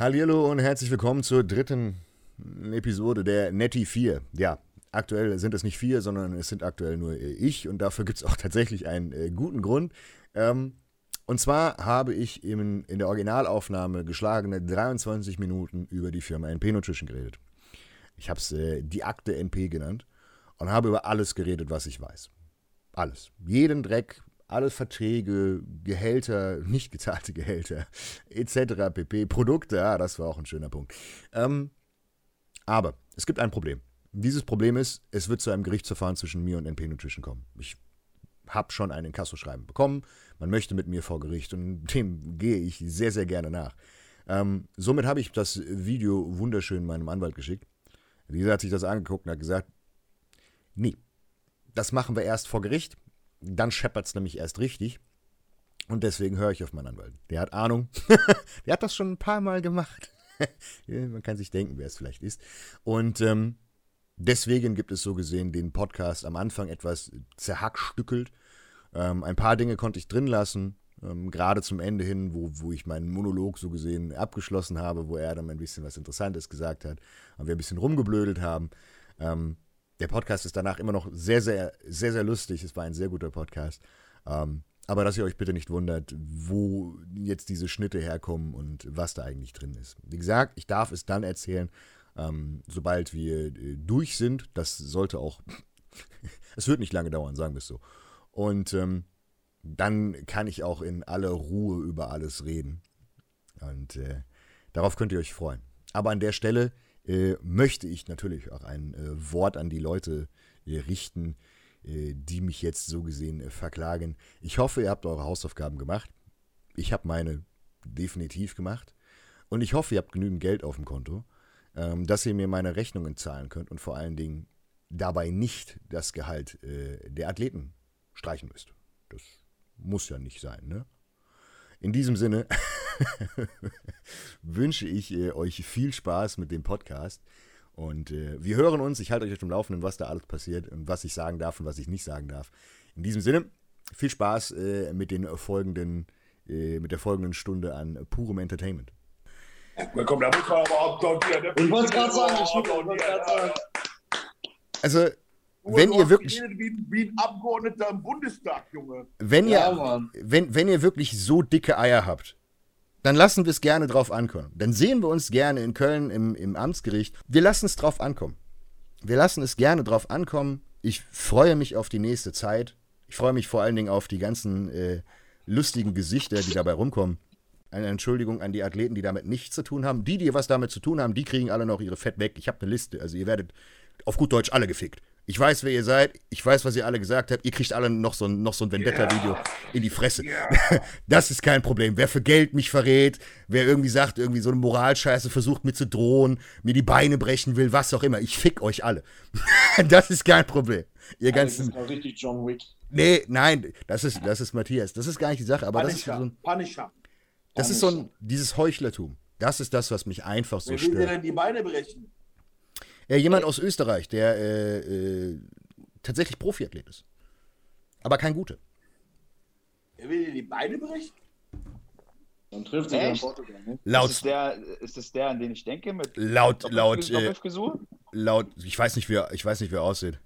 Hallo und herzlich willkommen zur dritten Episode der Netty 4. Ja, aktuell sind es nicht vier, sondern es sind aktuell nur äh, ich und dafür gibt es auch tatsächlich einen äh, guten Grund. Ähm, und zwar habe ich in, in der Originalaufnahme geschlagene 23 Minuten über die Firma NP Nutrition geredet. Ich habe es äh, die Akte NP genannt und habe über alles geredet, was ich weiß. Alles. Jeden Dreck, alle Verträge, Gehälter, nicht gezahlte Gehälter, etc. pp. Produkte, ja, das war auch ein schöner Punkt. Ähm, aber es gibt ein Problem. Dieses Problem ist, es wird zu einem Gerichtsverfahren zwischen mir und NP Nutrition kommen. Ich habe schon ein Inkassoschreiben bekommen. Man möchte mit mir vor Gericht und dem gehe ich sehr, sehr gerne nach. Ähm, somit habe ich das Video wunderschön meinem Anwalt geschickt. Dieser hat sich das angeguckt und hat gesagt, nee, das machen wir erst vor Gericht. Dann scheppert es nämlich erst richtig. Und deswegen höre ich auf meinen Anwalt. Der hat Ahnung. der hat das schon ein paar Mal gemacht. Man kann sich denken, wer es vielleicht ist. Und ähm, deswegen gibt es so gesehen den Podcast am Anfang etwas zerhackstückelt. Ähm, ein paar Dinge konnte ich drin lassen. Ähm, gerade zum Ende hin, wo, wo ich meinen Monolog so gesehen abgeschlossen habe, wo er dann ein bisschen was Interessantes gesagt hat und wir ein bisschen rumgeblödelt haben. Ähm, der Podcast ist danach immer noch sehr, sehr, sehr, sehr lustig. Es war ein sehr guter Podcast. Ähm, aber dass ihr euch bitte nicht wundert, wo jetzt diese Schnitte herkommen und was da eigentlich drin ist. Wie gesagt, ich darf es dann erzählen, ähm, sobald wir äh, durch sind. Das sollte auch. es wird nicht lange dauern, sagen wir es so. Und ähm, dann kann ich auch in aller Ruhe über alles reden. Und äh, darauf könnt ihr euch freuen. Aber an der Stelle äh, möchte ich natürlich auch ein äh, Wort an die Leute äh, richten, äh, die mich jetzt so gesehen äh, verklagen. Ich hoffe, ihr habt eure Hausaufgaben gemacht. Ich habe meine definitiv gemacht. Und ich hoffe, ihr habt genügend Geld auf dem Konto, ähm, dass ihr mir meine Rechnungen zahlen könnt und vor allen Dingen dabei nicht das Gehalt der Athleten streichen müsst. Das muss ja nicht sein, ne? In diesem Sinne wünsche ich äh, euch viel Spaß mit dem Podcast. Und äh, wir hören uns. Ich halte euch auf dem Laufenden, was da alles passiert und was ich sagen darf und was ich nicht sagen darf. In diesem Sinne, viel Spaß äh, mit den folgenden, äh, mit der folgenden Stunde an purem Entertainment. Komm, da muss man aber applaudieren. Ich wollte es gerade sagen. Ich wollte gerade sagen. Also, wenn ihr wirklich. Wie, wie, ein Abgeordneter im Bundestag, Junge. Wenn ihr, ja, wenn, wenn ihr wirklich so dicke Eier habt, dann lassen wir es gerne drauf ankommen. Dann sehen wir uns gerne in Köln im, im Amtsgericht. Wir lassen es drauf ankommen. Wir lassen es gerne drauf ankommen. Ich freue mich auf die nächste Zeit. Ich freue mich vor allen Dingen auf die ganzen äh, lustigen Gesichter, die dabei rumkommen. Eine Entschuldigung an die Athleten, die damit nichts zu tun haben. Die, die was damit zu tun haben, die kriegen alle noch ihre Fett weg. Ich habe eine Liste. Also ihr werdet auf gut Deutsch alle gefickt. Ich weiß, wer ihr seid. Ich weiß, was ihr alle gesagt habt. Ihr kriegt alle noch so ein, noch so ein Vendetta-Video yeah. in die Fresse. Yeah. Das ist kein Problem. Wer für Geld mich verrät, wer irgendwie sagt, irgendwie so eine Moralscheiße versucht mir zu drohen, mir die Beine brechen will, was auch immer. Ich fick euch alle. das ist kein Problem. Ihr ganzen. Das ist richtig John Wick. Nee, nein, das ist, das ist Matthias. Das ist gar nicht die Sache, aber Punisher. das ist so ein. Punisher. Das ist so ein, dieses Heuchlertum. Das ist das, was mich einfach so wer stört. Wer will dir denn die Beine brechen? Ja, jemand aus Österreich, der äh, äh, tatsächlich Profiathlet ist. Aber kein guter. Er will dir die Beine brechen? Dann trifft sich in Portugal. Ne? Laut, ist, es der, ist es der, an den ich denke? Mit laut, laut, äh, laut, ich weiß nicht, wie er, ich weiß nicht, wie er aussieht.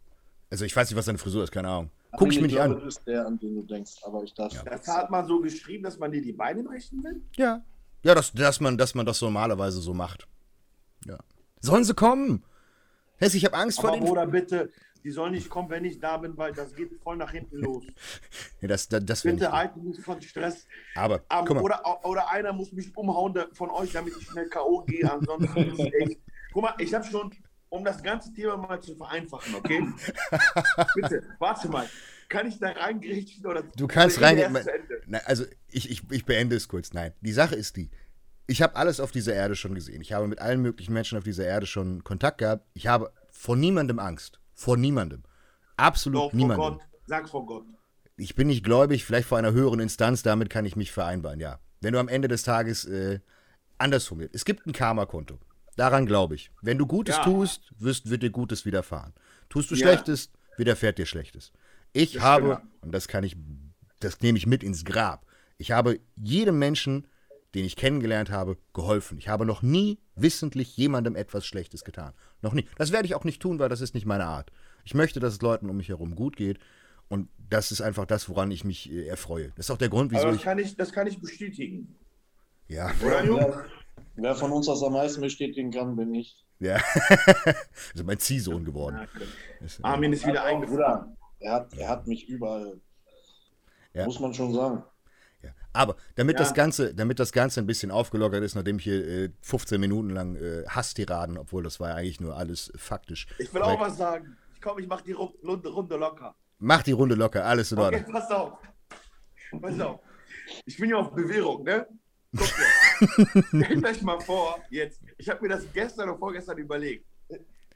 Also ich weiß nicht, was seine Frisur ist, keine Ahnung. Guck ich, ich mir nicht an. Das ist der, an den du denkst, aber ich darf. Ja. Das hat man so geschrieben, dass man dir die Beine brechen will? Ja. Ja, dass, dass, man, dass man das normalerweise so macht. Ja. Sollen sie kommen? Hess, ich habe Angst Aber vor den. Bruder, bitte, die sollen nicht kommen, wenn ich da bin, weil das geht voll nach hinten los. ja, das, das, das bitte halten mich von Stress. Aber, Aber guck mal. Oder, oder einer muss mich umhauen von euch, damit ich schnell K.O. gehe. Ansonsten echt. Guck mal, ich habe schon, um das ganze Thema mal zu vereinfachen, okay? bitte, warte mal. Kann ich da reingerichten oder Du kannst rein. Also ich, ich, ich beende es kurz. Nein. Die Sache ist die ich habe alles auf dieser Erde schon gesehen. Ich habe mit allen möglichen Menschen auf dieser Erde schon Kontakt gehabt. Ich habe vor niemandem Angst. Vor niemandem. Absolut Doch, niemandem. Vor Gott. Sag vor Gott. Ich bin nicht gläubig, vielleicht vor einer höheren Instanz, damit kann ich mich vereinbaren, ja. Wenn du am Ende des Tages äh, andersrum wird. Es gibt ein Karma-Konto. Daran glaube ich. Wenn du Gutes ja. tust, wirst, wird dir Gutes widerfahren. Tust du ja. Schlechtes, widerfährt dir Schlechtes. Ich das habe, und das kann ich, das nehme ich mit ins Grab. Ich habe jedem Menschen den ich kennengelernt habe, geholfen. Ich habe noch nie wissentlich jemandem etwas Schlechtes getan. Noch nie. Das werde ich auch nicht tun, weil das ist nicht meine Art. Ich möchte, dass es Leuten um mich herum gut geht. Und das ist einfach das, woran ich mich äh, erfreue. Das ist auch der Grund, wieso Aber das ich. kann ich, das kann ich bestätigen. Ja? Wer, wer von uns das am meisten bestätigen kann, bin ich. ja. also mein Ziehsohn geworden. Äh, Armin ist wieder. Bruder, er hat, er hat mich überall. Ja. Muss man schon sagen. Aber damit, Ja. das Ganze, damit das Ganze ein bisschen aufgelockert ist, nachdem ich hier äh, 15 Minuten lang äh, Hasstiraden, obwohl das war ja eigentlich nur alles faktisch. Ich will auch was sagen. Ich komm, ich mach die Ru- Runde, Runde locker. Mach die Runde locker, alles in Okay, Ordnung. pass auf. Pass auf. Ich bin ja auf Bewährung, ne? Guck mal. Stellt euch mal vor, jetzt. Ich habe mir das gestern oder vorgestern überlegt.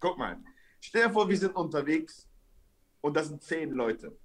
Guck mal. Stell dir vor, wir sind unterwegs und das sind zehn Leute.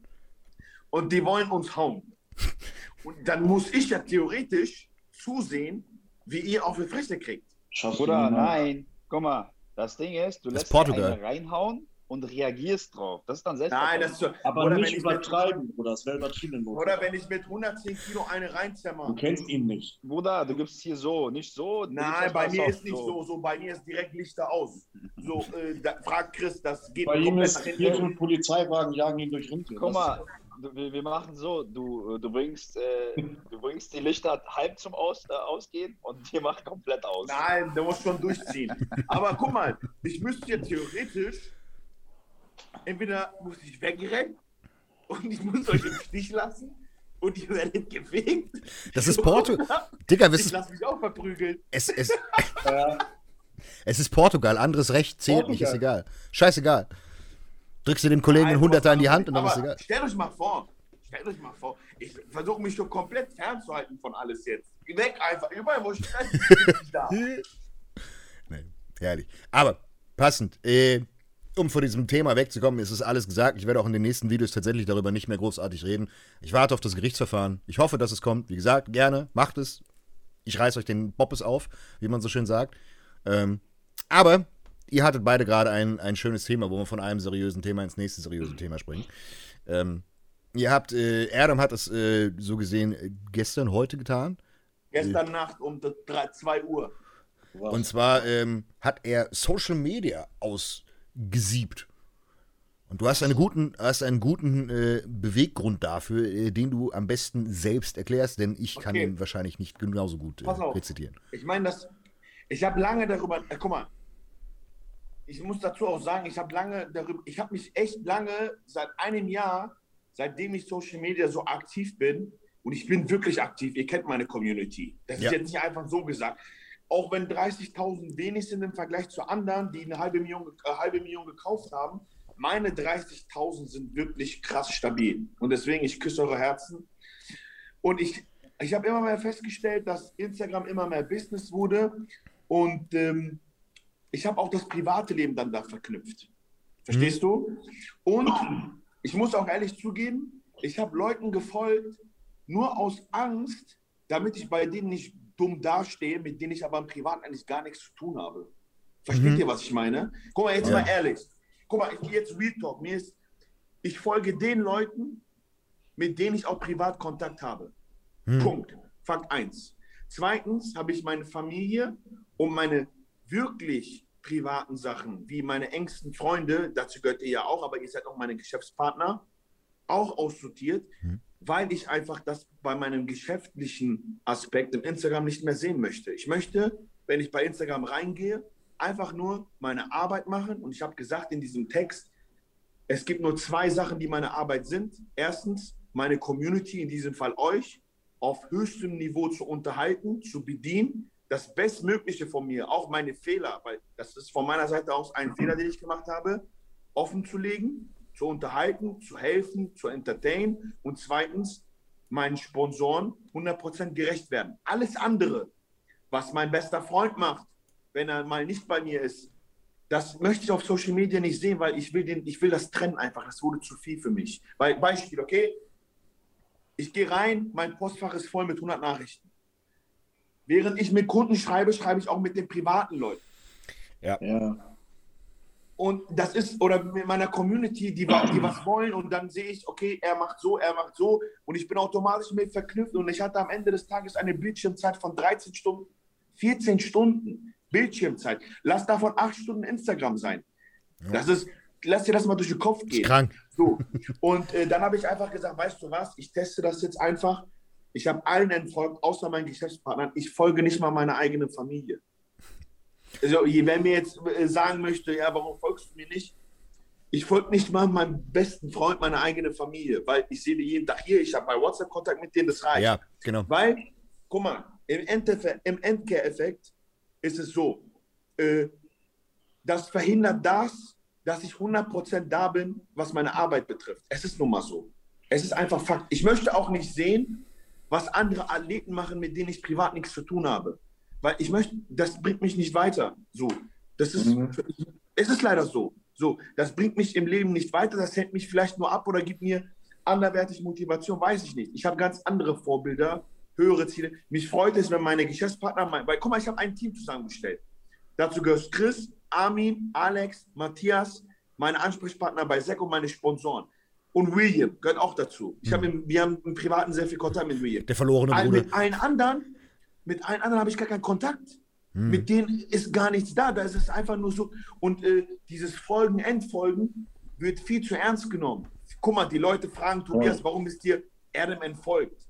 Und die wollen uns hauen. Und dann muss ich ja theoretisch zusehen, wie ihr auf die Fresse kriegt. Schaffst du Bruder, nein. Guck mal, das Ding ist, du Das lässt Portugal. eine reinhauen und reagierst drauf. Das ist dann selbst. Nein, das ist so. Aber oder nicht wenn ich mit, übertreiben, Bruder. Das wäre übertrieben. Oder wenn ich mit 110 Kilo eine Du reinzimmer. kennst ihn nicht. Bruder, du gibst hier so, nicht so. du Nein, bei mir ist nicht so. so. Bei mir ist direkt Lichter aus. So, äh, da, frag Chris, das geht Bei ihm ist hinten. fünf Polizeiwagen jagen ihn durch Rindel. Guck mal, du, wir, wir machen so, du, du, bringst, äh, du bringst die Lichter halb zum aus, äh, Ausgehen und wir machen komplett aus. Nein, der muss schon durchziehen. Aber guck mal, ich müsste ja theoretisch, entweder muss ich wegrennen und ich muss euch im Stich lassen und ihr werdet gefegt. Das ist Porto. Digga, Ich wisst, lasse mich auch verprügeln. es, es, es ist Portugal, anderes Recht zählt nicht, ist Portugal. egal. Scheißegal. Drückst du dem Kollegen einen Hunderter in die Hand und dann ist egal. Stellt euch mal vor, stellt euch mal vor, ich versuche mich schon komplett fernzuhalten von alles jetzt. Weg einfach, überall wo ich bin, bin ich da. Nee, herrlich. Aber passend, äh, um von diesem Thema wegzukommen, ist es alles gesagt. Ich werde auch in den nächsten Videos tatsächlich darüber nicht mehr großartig reden. Ich warte auf das Gerichtsverfahren. Ich hoffe, dass es kommt. Wie gesagt, gerne, macht es. Ich reiß euch den Boppes auf, wie man so schön sagt. Ähm, aber ihr hattet beide gerade ein, ein schönes Thema, wo wir von einem seriösen Thema ins nächste seriöse Thema springen. Ähm, ihr habt, äh, Erdem hat es äh, so gesehen äh, gestern, heute getan. Gestern Nacht um 2 Uhr. was? Und zwar ähm, hat er Social Media ausgesiebt. Und du hast einen guten, hast einen guten äh, Beweggrund dafür, äh, den du am besten selbst erklärst, denn ich kann Okay. ihn wahrscheinlich nicht genauso gut äh, rezitieren. Ich meine, das. Ich habe lange darüber. Äh, guck mal. Ich muss dazu auch sagen, ich habe lange darüber. Ich habe mich echt lange, seit einem Jahr, seitdem ich Social Media so aktiv bin, und ich bin wirklich aktiv, ihr kennt meine Community. Das Ja. ist jetzt nicht einfach so gesagt. Auch wenn 30.000 wenig sind im Vergleich zu anderen, die eine halbe Million, äh, halbe Million gekauft haben, meine 30.000 sind wirklich krass stabil. Und deswegen, ich küsse eure Herzen. Und ich, ich habe immer mehr festgestellt, dass Instagram immer mehr Business wurde. Und ähm, ich habe auch das private Leben dann da verknüpft. Verstehst du? Und ich muss auch ehrlich zugeben, ich habe Leuten gefolgt, nur aus Angst, damit ich bei denen nicht dumm dastehe, mit denen ich aber im Privat eigentlich gar nichts zu tun habe. Versteht Mhm. ihr, was ich meine? Guck mal, jetzt Ja. mal ehrlich. Guck mal, ich gehe jetzt Real Talk. Mir ist, ich folge den Leuten, mit denen ich auch privat Kontakt habe. Hm. Punkt. Fakt 1. Zweitens habe ich meine Familie und meine wirklich privaten Sachen, wie meine engsten Freunde, dazu gehört ihr ja auch, aber ihr seid auch meine Geschäftspartner, auch aussortiert, Mhm. weil ich einfach das bei meinem geschäftlichen Aspekt im Instagram nicht mehr sehen möchte. Ich möchte, wenn ich bei Instagram reingehe, einfach nur meine Arbeit machen und ich habe gesagt in diesem Text, es gibt nur zwei Sachen, die meine Arbeit sind. Erstens, meine Community, in diesem Fall euch, auf höchstem Niveau zu unterhalten, zu bedienen, das Bestmögliche von mir, auch meine Fehler, weil das ist von meiner Seite aus ein Fehler, den ich gemacht habe, offen zu legen, zu unterhalten, zu helfen, zu entertainen und zweitens, meinen Sponsoren 100% gerecht werden. Alles andere, was mein bester Freund macht, wenn er mal nicht bei mir ist, das möchte ich auf Social Media nicht sehen, weil ich will, den, ich will das trennen einfach. Das wurde zu viel für mich. Weil, Beispiel, okay? Ich gehe rein, mein Postfach ist voll mit 100 Nachrichten. Während ich mit Kunden schreibe, schreibe ich auch mit den privaten Leuten. Ja. und das ist, oder mit meiner Community, die, die was wollen und dann sehe ich, okay, er macht so, er macht so und ich bin automatisch mit verknüpft und ich hatte am Ende des Tages eine Bildschirmzeit von 13 Stunden, 14 Stunden Bildschirmzeit. Lass davon 8 Stunden Instagram sein. Das ist, lass dir das mal durch den Kopf Ist gehen. krank. So. Und äh, dann habe ich einfach gesagt, weißt du was, ich teste das jetzt einfach. Ich habe allen entfolgt, außer meinen Geschäftspartnern. Ich folge nicht mal meiner eigenen Familie. Also, wer mir jetzt äh, sagen möchte, ja, warum folgst du mir nicht? Ich folge nicht mal meinem besten Freund, meiner eigenen Familie, weil ich sehe die jeden Tag hier, ich habe bei WhatsApp Kontakt mit denen, das reicht. Ja, genau. Weil, guck mal, im, Endeffekt, im Endkehreffekt ist es so, äh, das verhindert das, dass ich 100% da bin, was meine Arbeit betrifft. Es ist nun mal so. Es ist einfach Fakt. Ich möchte auch nicht sehen, was andere Athleten machen, mit denen ich privat nichts zu tun habe. Weil ich möchte, das bringt mich nicht weiter. So. Das ist, Mhm. es ist leider so. So, das bringt mich im Leben nicht weiter, das hält mich vielleicht nur ab oder gibt mir anderweitig Motivation, weiß ich nicht. Ich habe ganz andere Vorbilder, höhere Ziele. Mich freut es, wenn meine Geschäftspartner, mein, weil guck mal, ich habe ein Team zusammengestellt. Dazu gehört Chris, Armin, Alex, Matthias, meine Ansprechpartner bei SEC und meine Sponsoren. Und William gehört auch dazu. Ich habe im, wir haben im Privaten sehr viel Kontakt mit William. Der verlorene Bruder. Mit allen anderen, mit allen anderen habe ich gar keinen Kontakt. Hm. Mit denen ist gar nichts da. Da ist es einfach nur so. Und äh, dieses Folgen, Entfolgen wird viel zu ernst genommen. Guck mal, die Leute fragen Tobias, warum ist dir Adam entfolgt?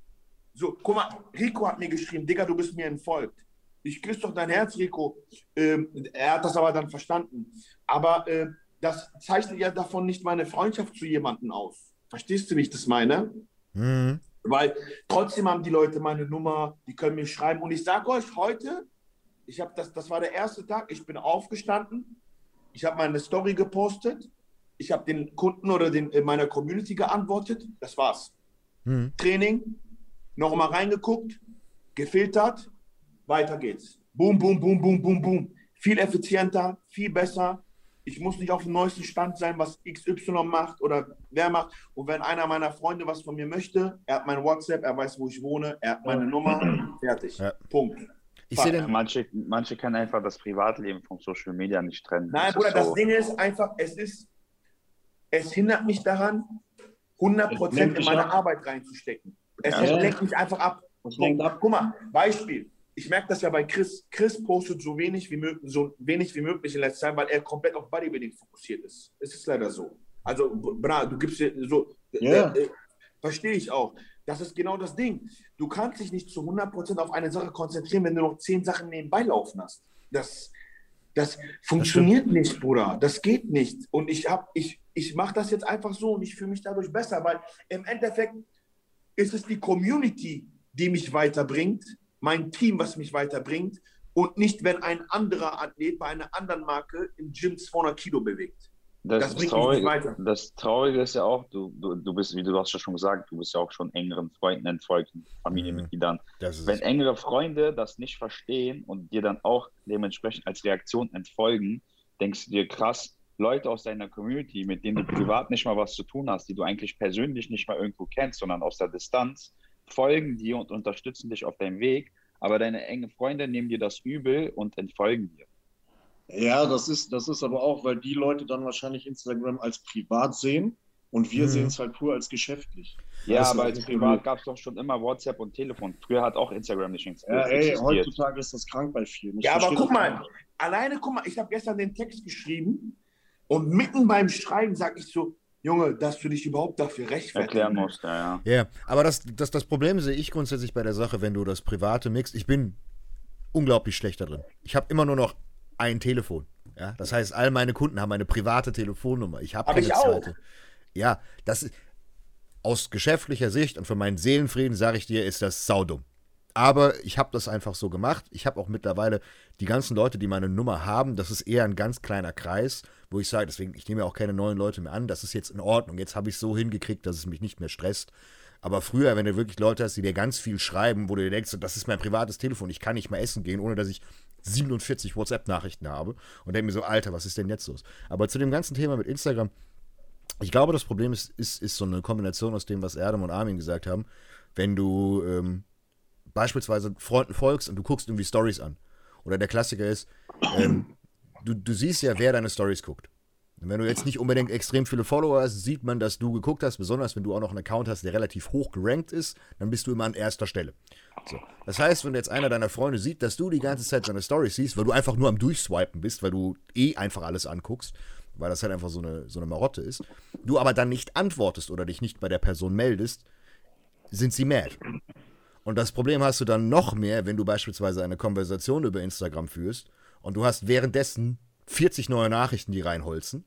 So, guck mal, Rico hat mir geschrieben, Digga, du bist mir entfolgt. Ich küsse doch dein Herz, Rico. Ähm, er hat das aber dann verstanden. Aber äh, das zeichnet ja davon nicht meine Freundschaft zu jemandem aus. Verstehst du, wie ich das meine? Mhm. Weil trotzdem haben die Leute meine Nummer, die können mir schreiben. Und ich sage euch heute, ich habe das, das war der erste Tag, ich bin aufgestanden, ich habe meine Story gepostet, ich habe den Kunden oder den, in meiner Community geantwortet, das war's. Mhm. Training, nochmal reingeguckt, gefiltert, weiter geht's. Boom, boom, boom, boom, boom, boom. Viel effizienter, viel besser. Ich muss nicht auf dem neuesten Stand sein, was XY macht oder wer macht. Und wenn einer meiner Freunde was von mir möchte, er hat mein WhatsApp, er weiß, wo ich wohne, er hat meine Nummer, fertig. Ja. Punkt. Ich sehe Ja, den. manche, manche können einfach das Privatleben von Social Media nicht trennen. Nein, Das Bruder, ist das so. Ding ist einfach, es ist, es hindert mich daran, 100% lenkt in meine ab. Arbeit reinzustecken. Es Ja. lenkt mich einfach So, ab. Guck mal, Beispiel. Ich merke das ja bei Chris. Chris postet so wenig wie möglich, so wenig wie möglich in letzter Zeit, weil er komplett auf Bodybuilding fokussiert ist. Es ist leider so. Also, bra, du gibst dir so. Ja. Äh, äh, Verstehe ich auch. Das ist genau das Ding. Du kannst dich nicht zu 100% auf eine Sache konzentrieren, wenn du noch zehn Sachen nebenbei laufen hast. Das, das funktioniert nicht, Bruder. Das geht nicht. Und ich, hab- ich, ich mache das jetzt einfach so und ich fühle mich dadurch besser, weil im Endeffekt ist es die Community, die mich weiterbringt, mein Team, was mich weiterbringt und nicht, wenn ein anderer Athlet bei einer anderen Marke im Gym 200 Kilo bewegt. Das, Das das, bringt mich Traurige, nicht weiter. das Traurige ist ja auch, du, du, du bist, wie du hast ja schon gesagt, du bist ja auch schon engeren Freunden entfolgt, Familienmitgliedern. Ist Wenn engere Freunde das nicht verstehen und dir dann auch dementsprechend als Reaktion entfolgen, denkst du dir krass, Leute aus deiner Community, mit denen du privat nicht mal was zu tun hast, die du eigentlich persönlich nicht mal irgendwo kennst, sondern aus der Distanz, folgen dir und unterstützen dich auf deinem Weg, aber deine engen Freunde nehmen dir das übel und entfolgen dir. Ja, das ist, das ist aber auch, weil die Leute dann wahrscheinlich Instagram als privat sehen und wir Mhm. sehen es halt pur als geschäftlich. Ja, Das aber war als privat gab es doch schon immer WhatsApp und Telefon. Früher hat auch Instagram nicht ex- Ja, ey, existiert. heutzutage ist das krank bei vielen. Ich Ja, aber guck mal, nicht. alleine, guck mal, ich habe gestern den Text geschrieben und mitten beim Schreiben sage ich so, Junge, dass du dich überhaupt dafür rechtfertigen erklären musst. Ja, ja. Ja, aber das, das, das Problem sehe ich grundsätzlich bei der Sache, wenn du das Private mixt. Ich bin unglaublich schlecht da drin. Ich habe immer nur noch ein Telefon. Ja, das heißt, all meine Kunden haben eine private Telefonnummer. Ich habe Hab keine ich auch. zweite. Ja, das ist aus geschäftlicher Sicht und für meinen Seelenfrieden sage ich dir, ist das saudum. Aber ich habe das einfach so gemacht. Ich habe auch mittlerweile die ganzen Leute, die meine Nummer haben, das ist eher ein ganz kleiner Kreis, wo ich sage, deswegen, ich nehme ja auch keine neuen Leute mehr an. Das ist jetzt in Ordnung. Jetzt habe ich es so hingekriegt, dass es mich nicht mehr stresst. Aber früher, wenn du wirklich Leute hast, die dir ganz viel schreiben, wo du dir denkst, das ist mein privates Telefon, ich kann nicht mal essen gehen, ohne dass ich 47 WhatsApp-Nachrichten habe und denke mir so, Alter, was ist denn jetzt los? Aber zu dem ganzen Thema mit Instagram, ich glaube, das Problem ist, ist, ist so eine Kombination aus dem, was Erdem und Armin gesagt haben. Wenn du ähm, beispielsweise Freunden folgst und du guckst irgendwie Stories an. Oder der Klassiker ist, ähm, du, du siehst ja, wer deine Stories guckt. Und wenn du jetzt nicht unbedingt extrem viele Follower hast, sieht man, dass du geguckt hast, besonders wenn du auch noch einen Account hast, der relativ hoch gerankt ist, dann bist du immer an erster Stelle. So. Das heißt, wenn jetzt einer deiner Freunde sieht, dass du die ganze Zeit seine Stories siehst, weil du einfach nur am Durchswipen bist, weil du eh einfach alles anguckst, weil das halt einfach so eine, so eine Marotte ist, du aber dann nicht antwortest oder dich nicht bei der Person meldest, sind sie mad. Und das Problem hast du dann noch mehr, wenn du beispielsweise eine Konversation über Instagram führst und du hast währenddessen 40 neue Nachrichten, die reinholzen.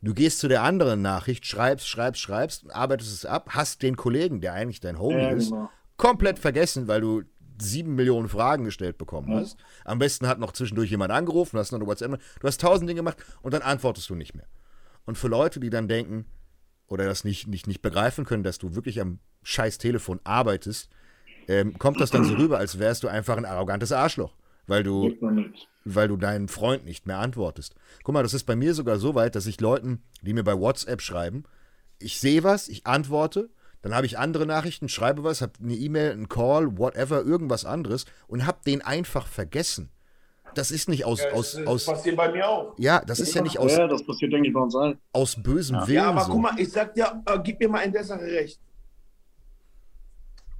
Du gehst zu der anderen Nachricht, schreibst, schreibst, schreibst, arbeitest es ab, hast den Kollegen, der eigentlich dein Homie Ja, ist, genau. komplett vergessen, weil du sieben Millionen Fragen gestellt bekommen Ja. hast. Am besten hat noch zwischendurch jemand angerufen, hast noch WhatsApp, du hast tausend Dinge gemacht und dann antwortest du nicht mehr. Und für Leute, die dann denken oder das nicht, nicht, nicht begreifen können, dass du wirklich am scheiß Telefon arbeitest, ähm, kommt das dann so rüber, als wärst du einfach ein arrogantes Arschloch, weil du weil du deinen Freund nicht mehr antwortest. Guck mal, das ist bei mir sogar so weit, dass ich Leuten, die mir bei WhatsApp schreiben, ich sehe was, ich antworte, dann habe ich andere Nachrichten, schreibe was, habe eine E-Mail, einen Call, whatever, irgendwas anderes und habe den einfach vergessen. Das ist nicht aus, Ja, aus, das, aus, das passiert bei mir auch. ja, das ist ja nicht aus, Ja, das passiert, denke ich, bei uns allen. aus bösem Willen Ja, aber so. guck mal, ich sag dir, äh, gib mir mal in der Sache recht.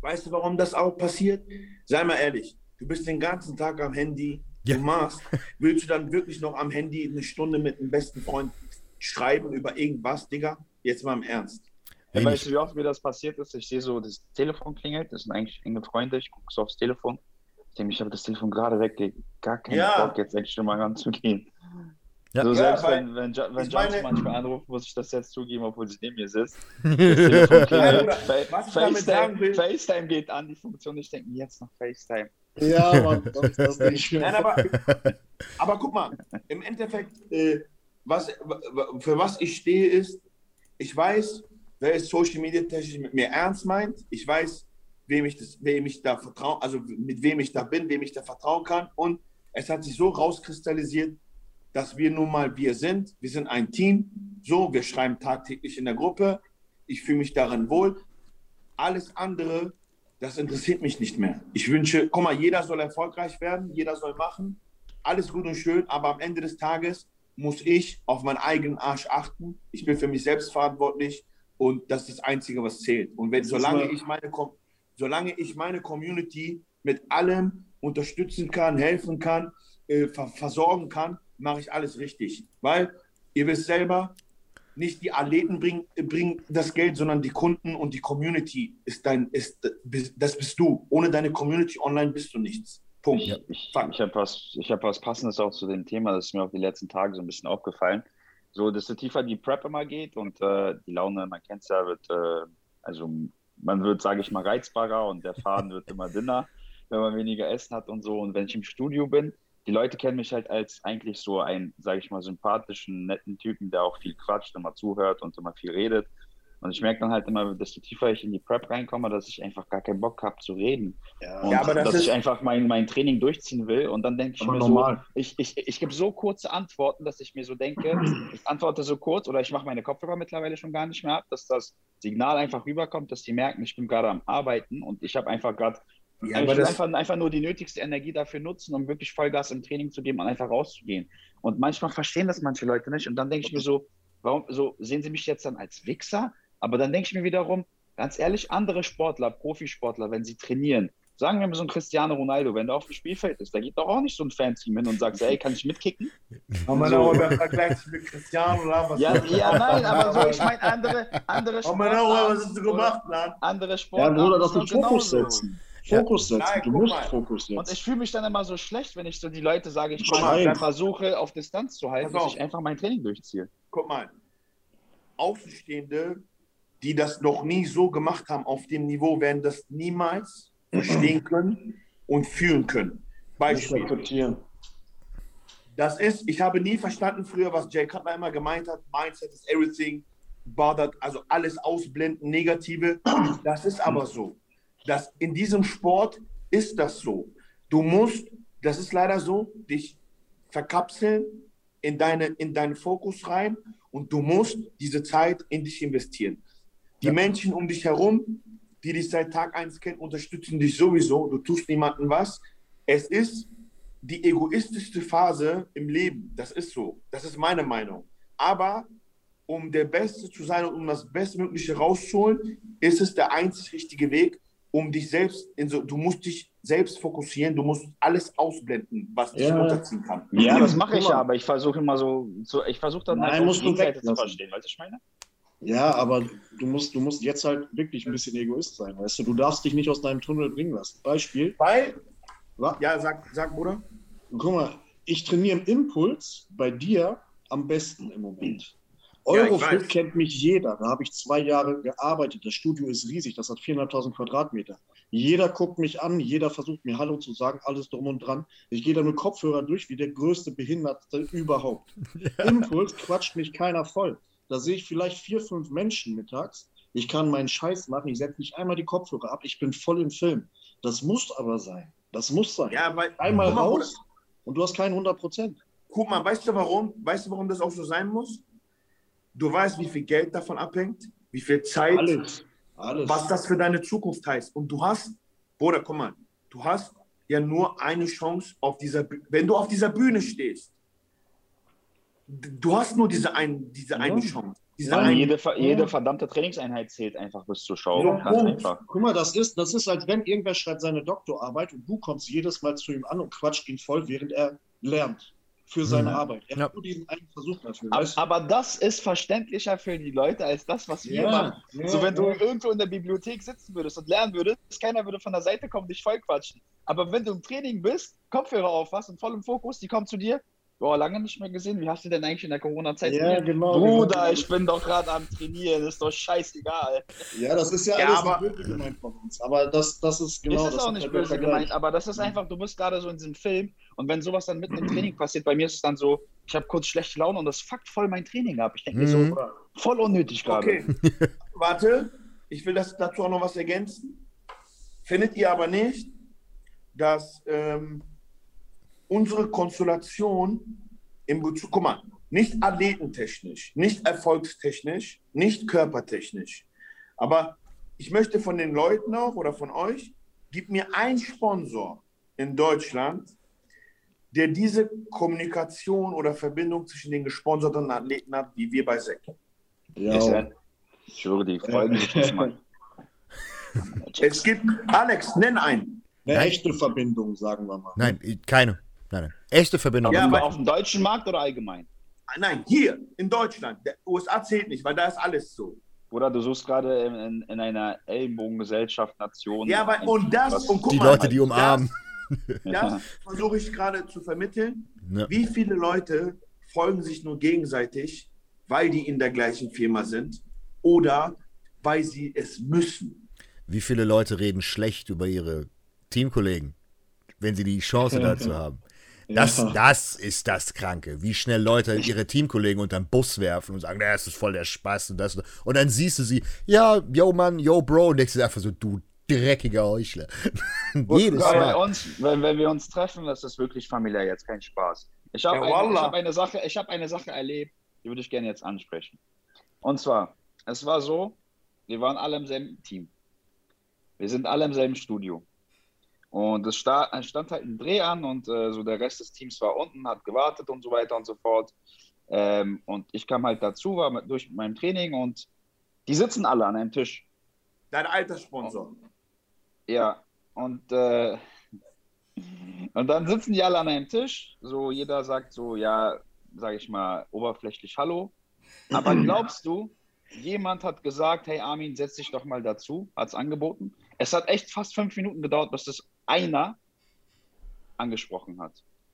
Weißt du, warum das auch passiert? Sei mal ehrlich, du bist den ganzen Tag am Handy, Ja. du machst, willst du dann wirklich noch am Handy eine Stunde mit einem besten Freund schreiben über irgendwas, Digga? Jetzt mal im Ernst. Ja, weißt du, wie oft mir das passiert ist? Ich sehe so, das Telefon klingelt, das sind eigentlich enge Freunde, ich gucke so aufs Telefon. Ich denke, ich habe das Telefon gerade weggelegt. Gar keinen Ja. Bock, jetzt endlich schon mal ranzugehen. Ja. So Ja, selbst weil wenn, wenn, Jo- wenn meine- manchmal anruft, muss ich das jetzt zugeben, obwohl sie neben mir sitzt. FaceTime, FaceTime geht an, die Funktion, ich denke, jetzt noch FaceTime. Ja, Mann, das, das denke ich Nein, aber, aber guck mal, im Endeffekt, äh, was, für was ich stehe, ist, ich weiß, wer es Social Media technisch mit mir ernst meint. Ich weiß, wem ich, das, wem ich da vertraue, also mit wem ich da bin, wem ich da vertrauen kann. Und es hat sich so rauskristallisiert, dass wir nun mal wir sind. Wir sind ein Team. So, wir schreiben tagtäglich in der Gruppe. Ich fühle mich darin wohl. Alles andere, das interessiert mich nicht mehr. Ich wünsche, guck mal, jeder soll erfolgreich werden, jeder soll machen. Alles gut und schön, aber am Ende des Tages muss ich auf meinen eigenen Arsch achten. Ich bin für mich selbst verantwortlich und das ist das Einzige, was zählt. Und wenn, solange ich meine, solange ich meine Community mit allem unterstützen kann, helfen kann, äh, ver versorgen kann, mache ich alles richtig. Weil ihr wisst selber, nicht die Athleten bringen, bringen das Geld, sondern die Kunden und die Community ist dein, ist, das bist du. Ohne deine Community online bist du nichts. Punkt. Ich, ich, ich habe was, ich hab was Passendes auch zu dem Thema, das ist mir auch die letzten Tage so ein bisschen aufgefallen. So, desto tiefer die Prep immer geht und äh, die Laune, man kennt es ja, wird, äh, also man wird, sage ich mal, reizbarer und der Faden wird immer dünner, wenn man weniger Essen hat und so. Und wenn ich im Studio bin, die Leute kennen mich halt als eigentlich so einen, sage ich mal, sympathischen, netten Typen, der auch viel quatscht, immer zuhört und immer viel redet. Und ich merke dann halt immer, desto tiefer ich in die Prep reinkomme, dass ich einfach gar keinen Bock habe zu reden. Ja, Und Ja, aber das dass ist- ich einfach mein, mein Training durchziehen will. Und dann denke ich aber mir normal. so, ich, ich, ich gebe so kurze Antworten, dass ich mir so denke, ich antworte so kurz oder ich mache meine Kopfhörer mittlerweile schon gar nicht mehr ab, dass das Signal einfach rüberkommt, dass die merken, ich bin gerade am Arbeiten und ich habe einfach gerade Ja, ich aber will das, einfach, einfach nur die nötigste Energie dafür nutzen, um wirklich Vollgas im Training zu geben und einfach rauszugehen. Und manchmal verstehen das manche Leute nicht. Und dann denke ich mir so, warum so sehen sie mich jetzt dann als Wichser? Aber dann denke ich mir wiederum, ganz ehrlich, andere Sportler, Profisportler, wenn sie trainieren, sagen wir mal so ein Cristiano Ronaldo, wenn der auf dem Spielfeld ist, da geht doch auch nicht so ein Fanteam hin und sagt, ey, kann ich mitkicken? oh Mann, so. aber wer vergleicht sich mit Cristiano oder was? Ja, ja, nein, aber so, ich meine andere, andere Oh Mann, oh, was hast du gemacht, Mann? Andere Ja, Sportler. Bruder, das ist Fokus setzen. Fokus setzen. Nein, du musst mal. Fokus Und setzen. ich fühle mich dann immer so schlecht, wenn ich so die Leute, sage ich mal, versuche auf Distanz zu halten, dass ich einfach mein Training durchziehe. Guck mal, Außenstehende, die das noch nie so gemacht haben auf dem Niveau, werden das niemals verstehen können und fühlen können. Beispiel. Das ist, ich habe nie verstanden früher, was Jay Cutler immer gemeint hat. Mindset is everything. Bothered, also alles ausblenden, Negative. Das ist aber so. Das, in diesem Sport ist das so. Du musst, das ist leider so, dich verkapseln in, deine, in deinen Fokus rein und du musst diese Zeit in dich investieren. Die Menschen um dich herum, die dich seit Tag 1 kennen, unterstützen dich sowieso. Du tust niemandem was. Es ist die egoistischste Phase im Leben. Das ist so. Das ist meine Meinung. Aber um der Beste zu sein und um das Bestmögliche rauszuholen, ist es der einzig richtige Weg, um dich selbst, in so, du musst dich selbst fokussieren, du musst alles ausblenden, was dich Ja. runterziehen kann. Ja, das mache ich ja, aber ich versuche immer so, so ich versuche dann Nein, halt musst du Seite zu verstehen, weißt du, was ich meine? Ja, aber du musst, du musst jetzt halt wirklich ein bisschen Egoist sein, weißt du? Du darfst dich nicht aus deinem Tunnel bringen lassen. Beispiel, Weil, wa? ja, sag, sag Bruder. guck mal, ich trainiere im Impuls bei dir am besten im Moment. Ja, Eurofit weiß. kennt mich jeder. Da habe ich zwei Jahre gearbeitet. Das Studio ist riesig, das hat 400.000 Quadratmeter. Jeder guckt mich an, jeder versucht mir Hallo zu sagen, alles drum und dran. Ich gehe da mit Kopfhörer durch wie der größte Behinderte überhaupt. Impuls quatscht mich keiner voll. Da sehe ich vielleicht vier, fünf Menschen mittags. Ich kann meinen Scheiß machen, ich setze nicht einmal die Kopfhörer ab, ich bin voll im Film. Das muss aber sein. Das muss sein. Ja, weil, Einmal raus und du hast keinen 100 Prozent. Guck mal, weißt du warum? Weißt du, warum das auch so sein muss? Du weißt, wie viel Geld davon abhängt, wie viel Zeit, Alles. Alles. was das für deine Zukunft heißt. Und du hast, Bruder, guck mal, du hast ja nur eine Chance auf dieser, wenn du auf dieser Bühne stehst. Du hast nur diese, ein, diese eine Ja. Chance. Diese Ja, eine, jede, ja. jede verdammte Trainingseinheit zählt einfach bis zur Ganz Punkt. einfach. Guck mal, das ist, das ist, als wenn irgendwer schreibt seine Doktorarbeit und du kommst jedes Mal zu ihm an und quatscht ihn voll, während er lernt für seine Mhm. Arbeit. Er Ja. hat nur diesen einen Versuch dafür. Aber, aber das ist verständlicher für die Leute als das, was wir machen. ja, So, wenn du ja. irgendwo in der Bibliothek sitzen würdest und lernen würdest, keiner würde von der Seite kommen, dich voll quatschen. Aber wenn du im Training bist, Kopfhörer auf hast und voll im Fokus, die kommen zu dir. Boah, lange nicht mehr gesehen. Wie hast du denn eigentlich in der Corona-Zeit Ja, genau, Bruder, genau. ich bin doch gerade am Trainieren, ist doch scheißegal. Ja, das ist ja, Ja, alles aber- nicht böse gemeint von uns. Aber das, das ist genau ist es das auch ist nicht halt der böse Vergleich. gemeint, aber das ist einfach, du bist gerade so in diesem Film und wenn sowas dann mitten im Training passiert, bei mir ist es dann so, ich habe kurz schlechte Laune und das fuckt voll mein Training ab. Ich denke mir Mhm. so, voll unnötig gerade. Okay, warte, ich will das dazu auch noch was ergänzen. Findet ihr aber nicht, dass ähm, unsere Konstellation im Bezug, guck mal, nicht athletentechnisch, nicht erfolgstechnisch, nicht körpertechnisch, aber ich möchte von den Leuten auch oder von euch, gib mir einen Sponsor in Deutschland, der diese Kommunikation oder Verbindung zwischen den gesponserten Athleten hat, wie wir bei SEC. Ja, Ich schwöre, die folgen sich nicht mal. Es gibt, Alex, nenn einen. eine echte Verbindung, sagen wir mal. Nein, keine. Nein, nein. Echte Verbindung. Ja, Aber auf dem deutschen Markt oder allgemein? Nein, hier in Deutschland. Der USA zählt nicht, weil da ist alles so. Oder du suchst gerade in, in, in einer Ellenbogengesellschaft, Nation. Ja, aber ein- und das, und guck die mal, Leute, die umarmen. Das, das versuche ich gerade zu vermitteln. Ja. Wie viele Leute folgen sich nur gegenseitig, weil die in der gleichen Firma sind oder weil sie es müssen? Wie viele Leute reden schlecht über ihre Teamkollegen, wenn sie die Chance dazu haben? Das, Ja. das ist das Kranke. Wie schnell Leute ihre Teamkollegen unter den Bus werfen und sagen, das ist voll der Spaß und das. Und dann siehst du sie, ja, yo Mann, yo Bro, und denkst du einfach so, du dreckiger Heuchler. Jedes bei Mal. uns, wenn, wenn wir uns treffen, das ist wirklich familiär jetzt kein Spaß. Ich habe Ja, eine, ich hab eine, Sache, ich hab eine Sache erlebt, die würde ich gerne jetzt ansprechen. Und zwar, es war so, wir waren alle im selben Team. Wir sind alle im selben Studio. Und es sta es stand halt ein Dreh an und äh, so der Rest des Teams war unten, hat gewartet und so weiter und so fort. Ähm, und ich kam halt dazu, war mit, durch mein Training und die sitzen alle an einem Tisch. Dein alter Sponsor. Ja, und, äh, und dann sitzen die alle an einem Tisch. So, jeder sagt so, ja, sage ich mal, oberflächlich Hallo. Aber glaubst du, jemand hat gesagt, hey Armin, setz dich doch mal dazu, hat es angeboten. Es hat echt fast fünf Minuten gedauert, bis das einer angesprochen hat.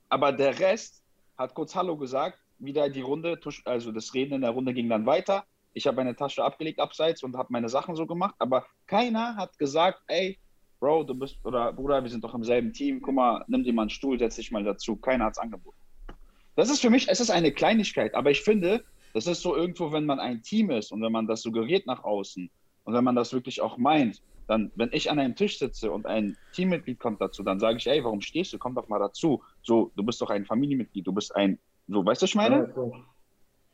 Aber der Rest hat kurz Hallo gesagt, wieder die Runde, also das Reden in der Runde ging dann weiter. Ich habe meine Tasche abgelegt abseits und habe meine Sachen so gemacht, aber keiner hat gesagt, ey, Bro, du bist, oder Bruder, wir sind doch im selben Team, guck mal, nimm dir mal einen Stuhl, setz dich mal dazu. Keiner hat es angeboten. Das ist für mich, es ist eine Kleinigkeit, aber ich finde, das ist so irgendwo, wenn man ein Team ist und wenn man das suggeriert nach außen und wenn man das wirklich auch meint, dann, wenn ich an einem Tisch sitze und ein Teammitglied kommt dazu, dann sage ich, ey, warum stehst du? Komm doch mal dazu. So, du bist doch ein Familienmitglied, du bist ein, so, weißt du, was ich meine?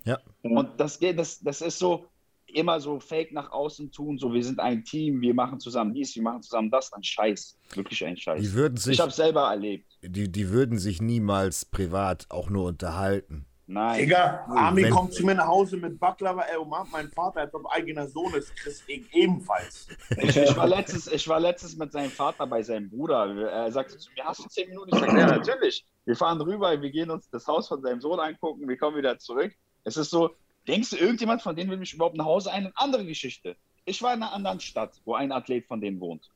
Ja. Und das geht, das, das ist so immer so fake nach außen tun, so wir sind ein Team, wir machen zusammen dies, wir machen zusammen das, ein Scheiß. Wirklich ein Scheiß. Die würden sich, Ich habe selber erlebt. die, die würden sich niemals privat auch nur unterhalten. Nein. Digga, wenn- kommt zu mir nach Hause mit Baklava, ey, umarmt meinen Vater, als ob eigener Sohn ist, Chris ich ebenfalls. Ich, ich, war letztens, ich war letztens mit seinem Vater bei seinem Bruder. Er sagte zu mir, hast du zehn Minuten? Ich sagte, ja, natürlich. Wir fahren rüber, wir gehen uns das Haus von seinem Sohn angucken, wir kommen wieder zurück. Es ist so, denkst du, irgendjemand von denen will mich überhaupt nach Hause ein? Eine andere Geschichte. Ich war in einer anderen Stadt, wo ein Athlet von denen wohnt.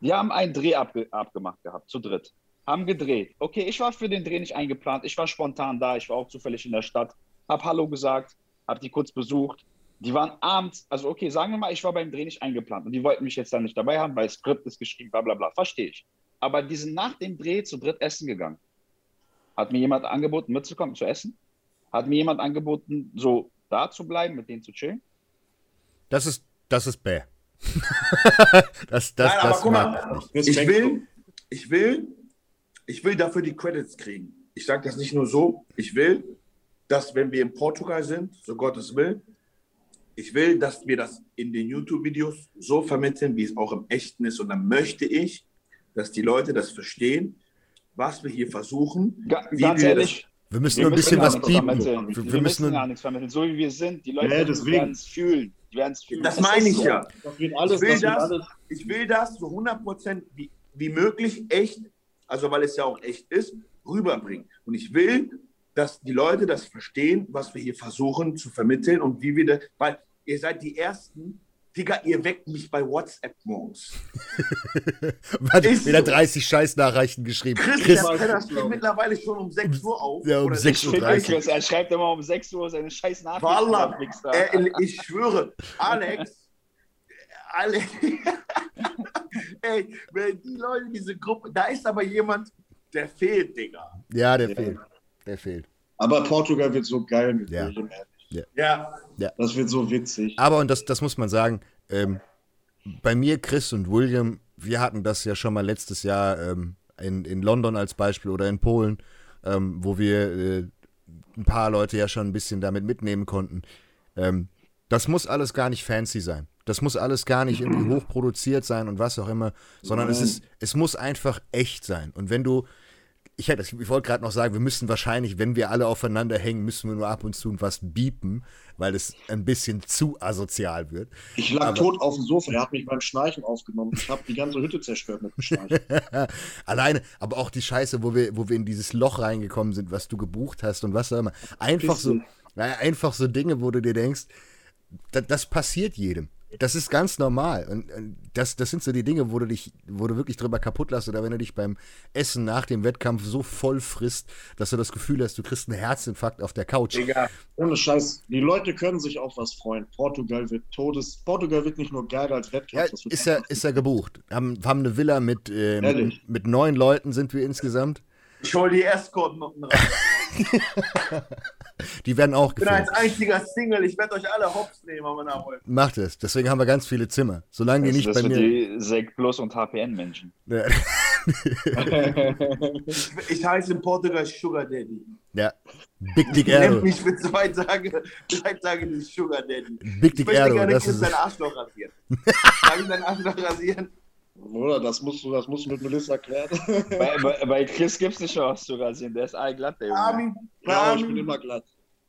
Die haben einen Dreh abge abgemacht gehabt, zu dritt. Haben gedreht. Okay, ich war für den Dreh nicht eingeplant. Ich war spontan da. Ich war auch zufällig in der Stadt. Hab Hallo gesagt, hab die kurz besucht. Die waren abends, also okay, sagen wir mal, ich war beim Dreh nicht eingeplant und die wollten mich jetzt dann nicht dabei haben, weil Skript ist geschrieben, bla bla bla. Verstehe ich. Aber die sind nach dem Dreh zu dritt essen gegangen. Hat mir jemand angeboten, mitzukommen, zu essen? Hat mir jemand angeboten, so da zu bleiben, mit denen zu chillen? Das ist, das ist bäh. das, das, Nein, aber das guck mag mal, ich will, ich will, ich will dafür die Credits kriegen. Ich sage das nicht nur so, ich will, dass wenn wir in Portugal sind, so Gottes will, ich will, dass wir das in den YouTube-Videos so vermitteln, wie es auch im Echten ist. Und dann möchte ich, dass die Leute das verstehen, was wir hier versuchen. Ga Wie ganz wir ehrlich, Wir müssen wir nur ein bisschen was vermitteln. Wir, Wir, wir müssen müssen gar nichts vermitteln. So wie wir sind, die Leute Ja, werden es fühlen. Die fühlen. Das Es meine ich so. ja. Das alles, Ich will das das. Ich will das so 100% wie, wie möglich echt, also weil es ja auch echt ist, rüberbringen. Und ich will, dass die Leute das verstehen, was wir hier versuchen zu vermitteln und wie wir das, weil ihr seid die Ersten, Digga, ihr weckt mich bei WhatsApp morgens. Warte, Ist wieder so. 30 Scheißnachrichten geschrieben. Chris, Chris, steht mittlerweile schon um 6 Uhr auf. Ja, um Oder 6 Ich Uhr. finde 30. Chris, er schreibt immer um 6 Uhr seine scheiß Nachrichten. Wallah, ich schwöre, Alex, Alex, ey, wenn die Leute, diese Gruppe, da ist aber jemand, der fehlt, Digga. Ja, der Ja. fehlt. Der fehlt. Aber Portugal wird so geil mit Ja. William, ehrlich. Ja, Das wird so witzig. Aber, und das, das muss man sagen, ähm, bei mir, Chris und William, wir hatten das ja schon mal letztes Jahr ähm, in, in London als Beispiel oder in Polen, ähm, wo wir äh, ein paar Leute ja schon ein bisschen damit mitnehmen konnten. Ähm, das muss alles gar nicht fancy sein. Das muss alles gar nicht irgendwie hochproduziert sein und was auch immer, sondern es ist, es muss einfach echt sein. Und wenn du, ich, hätte- ich wollte gerade noch sagen, wir müssen wahrscheinlich, wenn wir alle aufeinander hängen, müssen wir nur ab und zu was biepen, weil es ein bisschen zu asozial wird. Ich lag Aber- tot auf dem Sofa. Er hat mich beim Schnarchen aufgenommen. Ich habe die ganze Hütte zerstört mit dem Schnarchen. Alleine, aber auch die Scheiße, wo wir, wo wir in dieses Loch reingekommen sind, was du gebucht hast und was auch immer. Einfach so, naja, einfach so Dinge, wo du dir denkst, das, das passiert jedem. Das ist ganz normal. Und das, das sind so die Dinge, wo du dich, wo du wirklich drüber kaputt lässt oder wenn du dich beim Essen nach dem Wettkampf so voll frisst, dass du das Gefühl hast, du kriegst einen Herzinfarkt auf der Couch. Digga. Ohne Scheiß. Die Leute können sich auf was freuen. Portugal wird Todes. Portugal wird nicht nur geil als Wettkampf. Ja, ist ja, einfach- ist ja gebucht. Haben, haben eine Villa mit, äh, mit, mit neun Leuten sind wir insgesamt. Ich hol die Escort-Noten rein. Die werden auch Ich bin als gefilmt. einziger Single, ich werde euch alle hops nehmen, aber nachholen. Macht es. Deswegen haben wir ganz viele Zimmer. Solange die Das, nicht das bei sind mir. die Sek Plus und HPN-Menschen. Ja, Ich, ich heiße in Portugal Sugar Daddy. ja. Big Dick Nennt Erdo. mich für zwei Tage, drei Tage den Sugar Daddy. Big Ich Dick möchte Erdo. gerne Das Chris ist, dein Arschloch rasieren. Kann ich dein Arschloch rasieren? Bruder, das musst du, das musst du mit Melissa klären. Bei, bei, bei Chris gibt es nicht mehr was zu rasieren. Der ist allglatt, der Junge. Armin, bei, ja, ich bin immer glatt.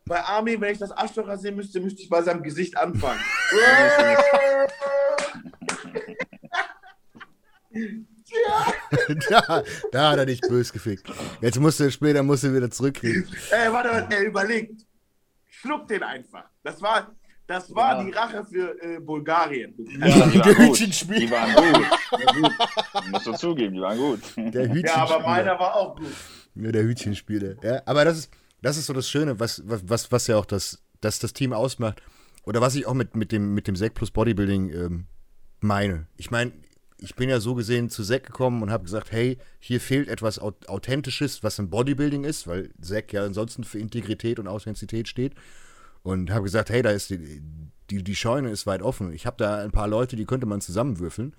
bei Armin, wenn ich das Arschloch rasieren müsste, müsste ich bei seinem Gesicht anfangen. da, da hat er dich bös gefickt. Jetzt musst du später musst du wieder zurückkriegen. Ey, warte, warte, er überlegt. Schluck den einfach. Das war, das war Ja. die Rache für äh, Bulgarien. Ja, die Der waren gut. Die waren gut. Musst du zugeben, die waren gut. Der. Ja, aber meiner war auch gut. Ja, der Hütchenspieler. Ja, aber das ist, das ist so das Schöne, was, was, was, was ja auch das, das, das Team ausmacht. Oder was ich auch mit, mit dem, mit dem Sek plus Bodybuilding ähm, meine. Ich meine, ich bin ja so gesehen zu Sek gekommen und habe gesagt, hey, hier fehlt etwas Au- Authentisches, was im Bodybuilding ist, weil Sek ja ansonsten für Integrität und Authentizität steht. Und habe gesagt, hey, da ist die, die, die Scheune ist weit offen. Ich habe da ein paar Leute, die könnte man zusammenwürfeln.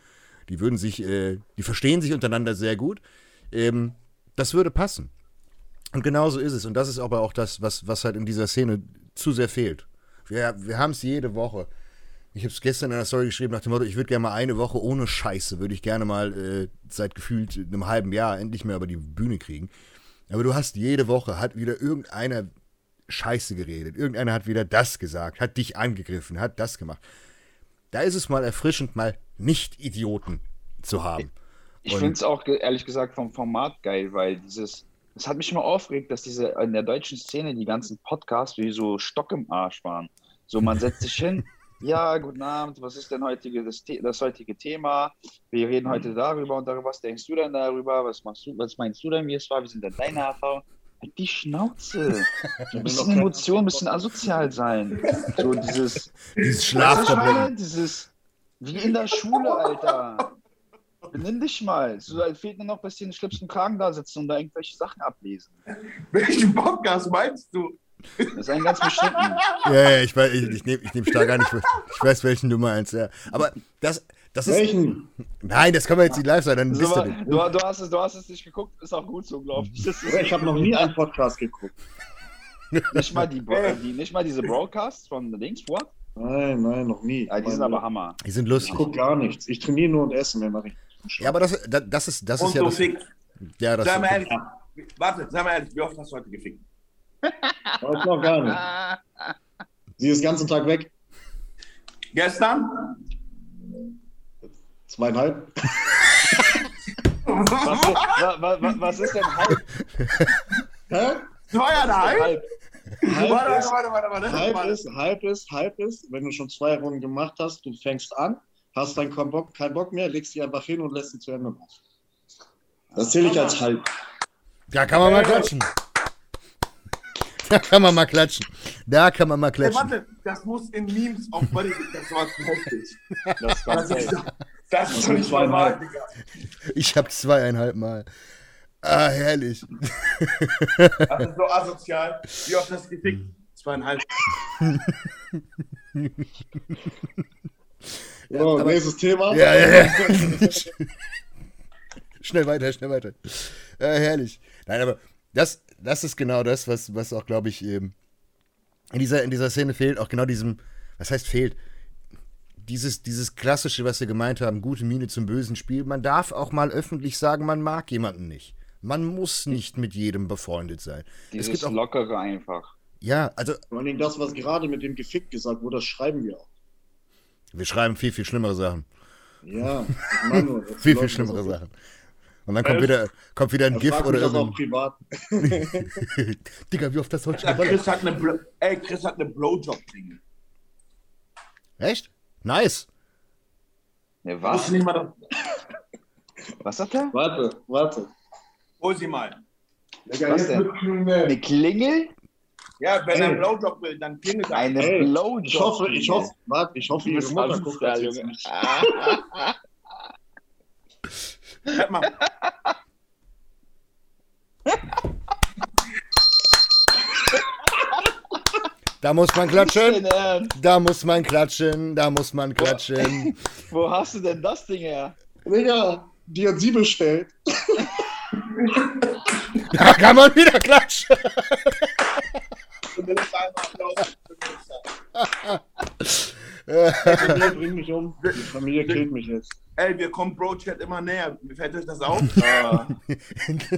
Die würden sich, äh, die verstehen sich untereinander sehr gut. Ähm, das würde passen. Und genauso ist es. Und das ist aber auch das, was, was halt in dieser Szene zu sehr fehlt. Wir, wir haben es jede Woche. Ich habe es gestern in der Story geschrieben nach dem Motto, ich würde gerne mal eine Woche ohne Scheiße, würde ich gerne mal äh, seit gefühlt einem halben Jahr endlich mehr über die Bühne kriegen. Aber du hast jede Woche, hat wieder irgendeiner Scheiße geredet. Irgendeiner hat wieder das gesagt, hat dich angegriffen, hat das gemacht. Da ist es mal erfrischend, mal nicht Idioten zu haben. Ich finde es auch ehrlich gesagt vom Format geil, weil dieses, es hat mich immer aufgeregt, dass diese in der deutschen Szene die ganzen Podcasts wie so Stock im Arsch waren. So, man setzt sich hin, ja, guten Abend, was ist denn heutige, das, das heutige Thema? Wir reden heute darüber und darüber, was denkst du denn darüber? Was machst du, was meinst du denn, wie es war? Wie sind denn deine Erfahrungen? Halt die Schnauze. So ein bisschen Emotion, ein bisschen asozial sein. So dieses, Dieses meine? Dieses, wie in der Schule, Alter. Benimm dich mal. So, da fehlt nur noch, dass die in schlimmsten Kragen da sitzen und da irgendwelche Sachen ablesen. Welchen Podcast meinst du? Das ist ein ganz bestimmten. Ja, ja, ich, weiß- ich, ich nehme ich nehm stark an, ich, weiß- ich weiß, welchen du meinst, ja. Aber das, das ist. Welchen? Nein, das kann man jetzt nicht live sein, dann So, ihr aber nicht. du, du, hast es, du hast es nicht geguckt, ist auch gut so, glaube ich. Ich habe noch nie einen Podcast geguckt. nicht mal, die, die, nicht mal diese Broadcasts von Links, what? Nein, nein, noch nie. Ja, die sind aber Hammer. Die sind Ich lustig. gucke gar nichts. Ich trainiere nur und esse, mehr mache ich. Ja, aber das, das, das ist, das Und ist ja so das. Ja, das Sei mal ehrlich. Warte, sei mal ehrlich, wie oft hast du heute gefickt? Weiß noch gar nicht. Sie ist den ganzen Tag weg. Gestern? Zweieinhalb. Was, wa, wa, wa, was ist denn halb? Hä? Zweieinhalb? halb? Warte, ist, warte, warte, warte. halb warte. ist, halb ist, halb ist, wenn du schon zwei Runden gemacht hast, du fängst an, hast dann keinen Bock, keinen Bock mehr, legst die einfach hin und lässt sie zu Ende machen. Das zähle ich als halb. Da kann man mal klatschen. Da kann man mal klatschen. Da kann man mal Ey, klatschen. warte, das muss in Memes auf Bodybuilding, das war heftig. Das ist Das. Das ist nicht normal. Digga. Ich habe zweieinhalb Mal. Ah, herrlich. Das ist so asozial. Wie oft hast du gefickt? Zweieinhalb. So, aber- nächstes Thema. Ja, ja, ja. schnell weiter, schnell weiter. Äh, herrlich. Nein, aber das, das ist genau das, was, was auch, glaube ich, ähm, in, dieser, in dieser Szene fehlt. Auch genau diesem, was heißt fehlt? Dieses, dieses klassische, was wir gemeint haben, gute Miene zum bösen Spiel. Man darf auch mal öffentlich sagen, man mag jemanden nicht. Man muss nicht mit jedem befreundet sein. es Dieses gibt auch, Lockere einfach. ja, also Vor allem das, was gerade mit dem Gefickt gesagt wurde, das schreiben wir auch. wir schreiben viel, viel schlimmere Sachen. Ja, nur, das Viel, viel schlimmere so. Sachen. Und dann kommt wieder, kommt wieder ein GIF oder das auch privat. Digga, wie oft das heute schon? Chris hat eine, ey, Chris hat eine Blowjob-Klinge. Echt? Nice. Ne, was? Was sagt er? Warte, warte. Hol sie mal. Was denn? Eine Klingel? Ja, wenn er einen Blowjob will, dann klingelt er. Eine Ey, Blowjob. Ich hoffe, ich hoffe, warte, ich hoffe, ihre Mutter guckt das jetzt nicht. Hört mal. Da muss man klatschen. Da muss man klatschen. Da muss man klatschen. Wo hast du denn das Ding her? Digga, die hat sie bestellt. Da kann man wieder klatschen. Familie bringt mich um. Die Familie killt mich jetzt. Ey, wir kommen Bro-Chat immer näher. Fällt euch das auf?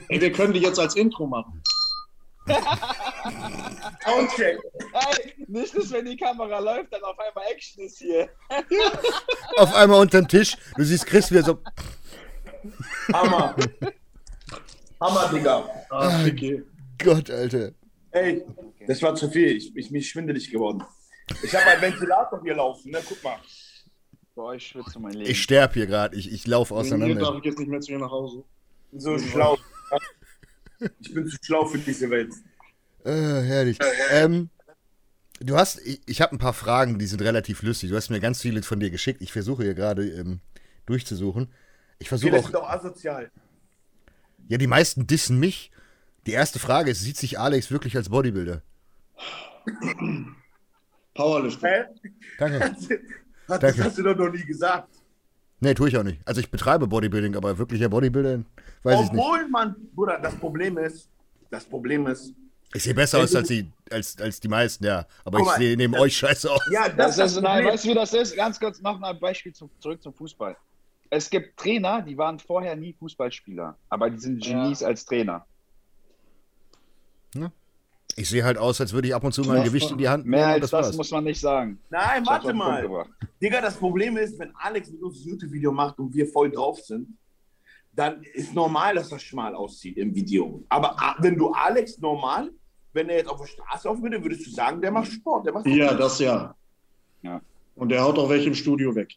Ey, wir können die jetzt als Intro machen. Soundcheck. Ey, nicht, dass wenn die Kamera läuft, dann auf einmal Action ist hier. Auf einmal unterm Tisch. Du siehst Chris wieder so. Hammer. Hammer, Digga. Ah, okay. Gott, Alter. Ey, das war zu viel. Ich, ich bin schwindelig geworden. Ich habe einen Ventilator hier laufen, ne? Guck mal. Boah, ich schwitze mein Leben. Ich sterbe hier gerade. Ich, ich laufe Wegen mir darf auseinander. ich jetzt nicht mehr zu ihr nach Hause. So schlau. Ich bin zu schlau für diese Welt. Äh, herrlich. Ähm, du hast, ich, ich habe ein paar Fragen, die sind relativ lustig. Du hast mir ganz viele von dir geschickt. Ich versuche hier gerade ähm, durchzusuchen. Ich versuche Viele auch. sind doch asozial. Ja, die meisten dissen mich. Die erste Frage ist: Sieht sich Alex wirklich als Bodybuilder? Powerlifting. Hä? Danke. Das Danke. hast du doch noch nie gesagt. Nee, tue ich auch nicht. Also ich betreibe Bodybuilding, aber wirklicher Bodybuilder, weiß ich nicht. Obwohl man, Bruder, das Problem ist, das Problem ist, Ich sehe besser aus als die, als, als die meisten, ja. Aber Guck ich sehe neben das- euch scheiße aus. ja, Das das, ist, nein, weißt du, wie das ist? Ganz kurz noch ein Beispiel zu, zurück zum Fußball. Es gibt Trainer, die waren vorher nie Fußballspieler, aber die sind Genies als Trainer. Ich sehe halt aus, als würde ich ab und zu mal ein Ja, Gewicht in die Hand Mehr nehmen und als das das muss man nicht sagen. Nein, warte mal. Digga, das Problem ist, wenn Alex mit uns das YouTube-Video macht und wir voll drauf sind, dann ist normal, dass das schmal aussieht im Video. Aber ah, wenn du Alex normal, wenn er jetzt auf der Straße laufen würde, würdest du sagen, der macht Sport. Der macht Ja, das ja. Ja. Und der haut auch welche im Studio weg.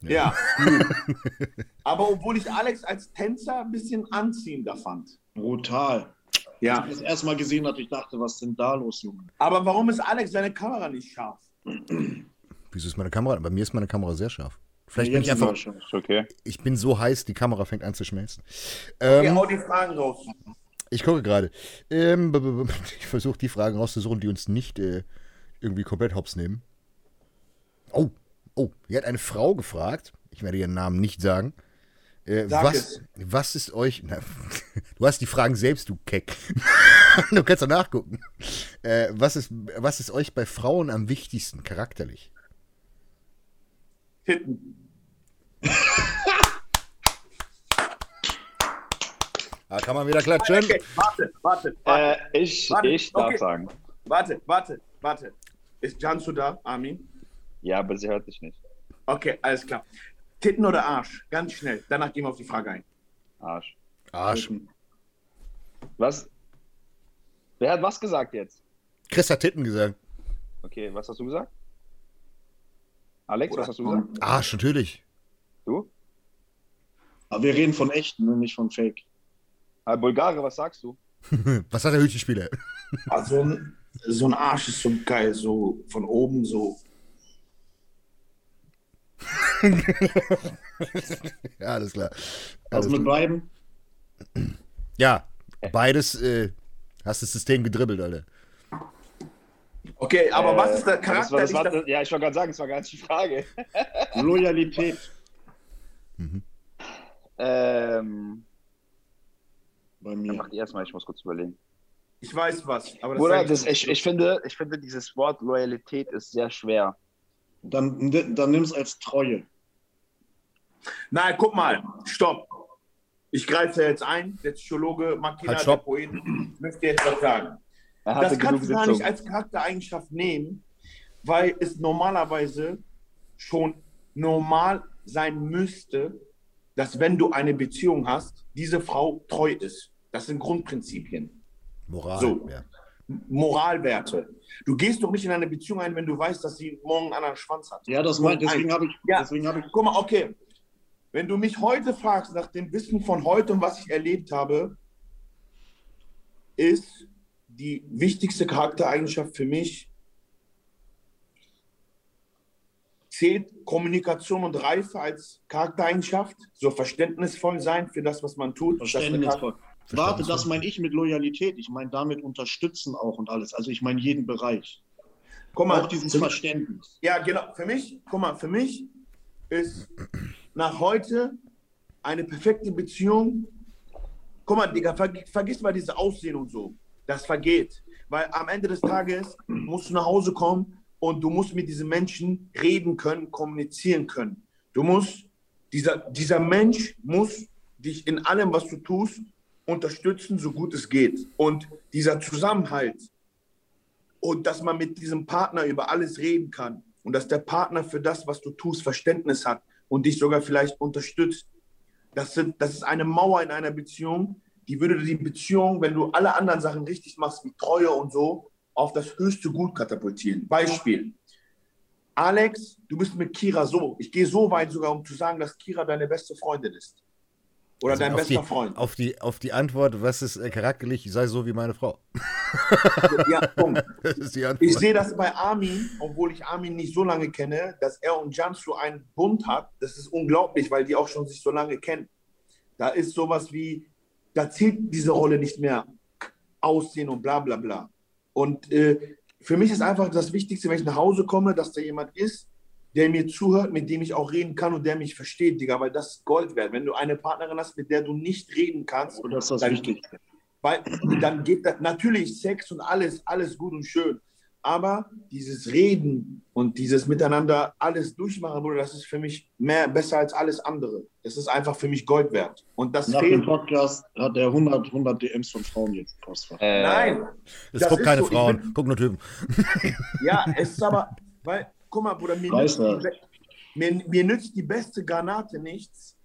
Ja. Aber obwohl ich Alex als Tänzer ein bisschen anziehender fand. Brutal. Ja. Als ich das erste Mal gesehen hatte, ich dachte, was ist denn da los, Junge? Aber warum ist Alex seine Kamera nicht scharf? Wieso ist meine Kamera? Bei mir ist meine Kamera sehr scharf. Vielleicht bin ich einfach, okay. ich bin so heiß, die Kamera fängt an zu schmelzen. Okay, Ähm, hau die Fragen raus. ich gucke gerade. Ähm, ich versuche die Fragen rauszusuchen, die uns nicht äh, irgendwie komplett hops nehmen. Oh, oh, hier hat eine Frau gefragt. Ich werde ihren Namen nicht sagen. Äh, was, es. was ist euch. Na, du hast die Fragen selbst, du Keck. du kannst doch nachgucken. Äh, was, ist, was ist euch bei Frauen am wichtigsten charakterlich? Titten. Da kann man wieder klatschen. Okay, warte, warte, warte. Äh, ich Warte, ich darf okay. sagen. Warte, warte, warte. Ist Jansu da, Armin? Ja, aber sie hört dich nicht. Okay, alles klar. Titten oder Arsch? Ganz schnell. Danach gehen wir auf die Frage ein. Arsch. Arsch. Was? Wer hat was gesagt jetzt? Chris hat Titten gesagt. Okay, was hast du gesagt? Alex, Oder- was hast du gesagt? Arsch, natürlich. Du? Aber wir reden von echten, ne, nicht von Fake. Ah, Bulgare, was sagst du? Was hat der Hütchenspieler? Also ein, so ein Arsch ist so geil, so von oben so. Ja, alles klar. Also Alles mit klar. beiden? Ja, beides äh, hast das System gedribbelt, Alter. Okay, aber was Äh, ist der das Charakter? war, das war, das- ja, ich wollte gerade sagen, das war gar nicht die Frage. Loyalität. Ähm, Bei dann mir. mach die erstmal, ich muss kurz überlegen. ich weiß was, aber das Bruder, das, ich, ich, finde, ich finde, dieses Wort Loyalität ist sehr schwer. Dann, dann nimm es als Treue. Nein, guck mal, stopp. Ich greife jetzt ein. Der Psychologe Makina, Halt, der. Poet, möchte jetzt was sagen. Das kannst du gar nicht als Charaktereigenschaft nehmen, weil es normalerweise schon normal sein müsste, dass wenn du eine Beziehung hast, diese Frau treu ist. Das sind Grundprinzipien. Moral. So. Ja. Moralwerte. Du gehst doch nicht in eine Beziehung ein, wenn du weißt, dass sie morgen einen anderen Schwanz hat. Ja, das mein, deswegen habe ich, Ja. deswegen habe ich, Guck mal, okay. Wenn du mich heute fragst, nach dem Wissen von heute und was ich erlebt habe, ist die wichtigste Charaktereigenschaft für mich, zählt Kommunikation und Reife als Charaktereigenschaft, so verständnisvoll sein für das, was man tut. Das verständnisvoll. Warte, das meine ich mit Loyalität. Ich meine damit unterstützen auch und alles. Also ich meine jeden Bereich. Guck mal, Auch dieses Verständnis. Ja, genau. Für mich, guck mal, für mich ist nach heute eine perfekte Beziehung. Guck mal, Digga, ver vergiss mal diese Aussehen und so. Das vergeht. Weil am Ende des Tages musst du nach Hause kommen und du musst mit diesem Menschen reden können, kommunizieren können. Du musst, dieser, dieser Mensch muss dich in allem, was du tust, unterstützen, so gut es geht. Und dieser Zusammenhalt, und dass man mit diesem Partner über alles reden kann und dass der Partner für das, was du tust, Verständnis hat und dich sogar vielleicht unterstützt. Das, sind, das ist eine Mauer in einer Beziehung, die würde die Beziehung, wenn du alle anderen Sachen richtig machst, wie Treue und so, auf das höchste Gut katapultieren. Beispiel. Alex, du bist mit Kira so. Ich gehe so weit sogar, um zu sagen, dass Kira deine beste Freundin ist. Oder Also dein bester die, Freund. Auf die, auf die Antwort, was ist äh, charakterlich, sei so wie meine Frau. Ja, Punkt. Ich sehe das bei Armin, obwohl ich Armin nicht so lange kenne, dass er und Jansu einen Bund hat. Das ist unglaublich, weil die auch schon sich so lange kennen. Da ist sowas wie, da zählt diese Rolle nicht mehr. Aussehen und bla bla bla. Und äh, für mich ist einfach das Wichtigste, wenn ich nach Hause komme, dass da jemand ist, der mir zuhört, mit dem ich auch reden kann und der mich versteht, Digga, weil das ist Gold wert. Wenn du eine Partnerin hast, mit der du nicht reden kannst, Und das ist das dann, Wichtigste. weil dann geht das natürlich Sex und alles, alles gut und schön. Aber dieses Reden und dieses Miteinander alles durchmachen, Bruder, das ist für mich mehr besser als alles andere. Das ist einfach für mich Gold wert. Und das Nach fehlt. dem Podcast hat er 100, 100 DMs von Frauen jetzt Postfach. Äh, Nein. Es Das guckt keine so, Frauen, bin- guck nur Typen. Ja, es ist aber, weil, guck mal, Bruder, mir nützt, die, mir, mir nützt die beste Granate nichts,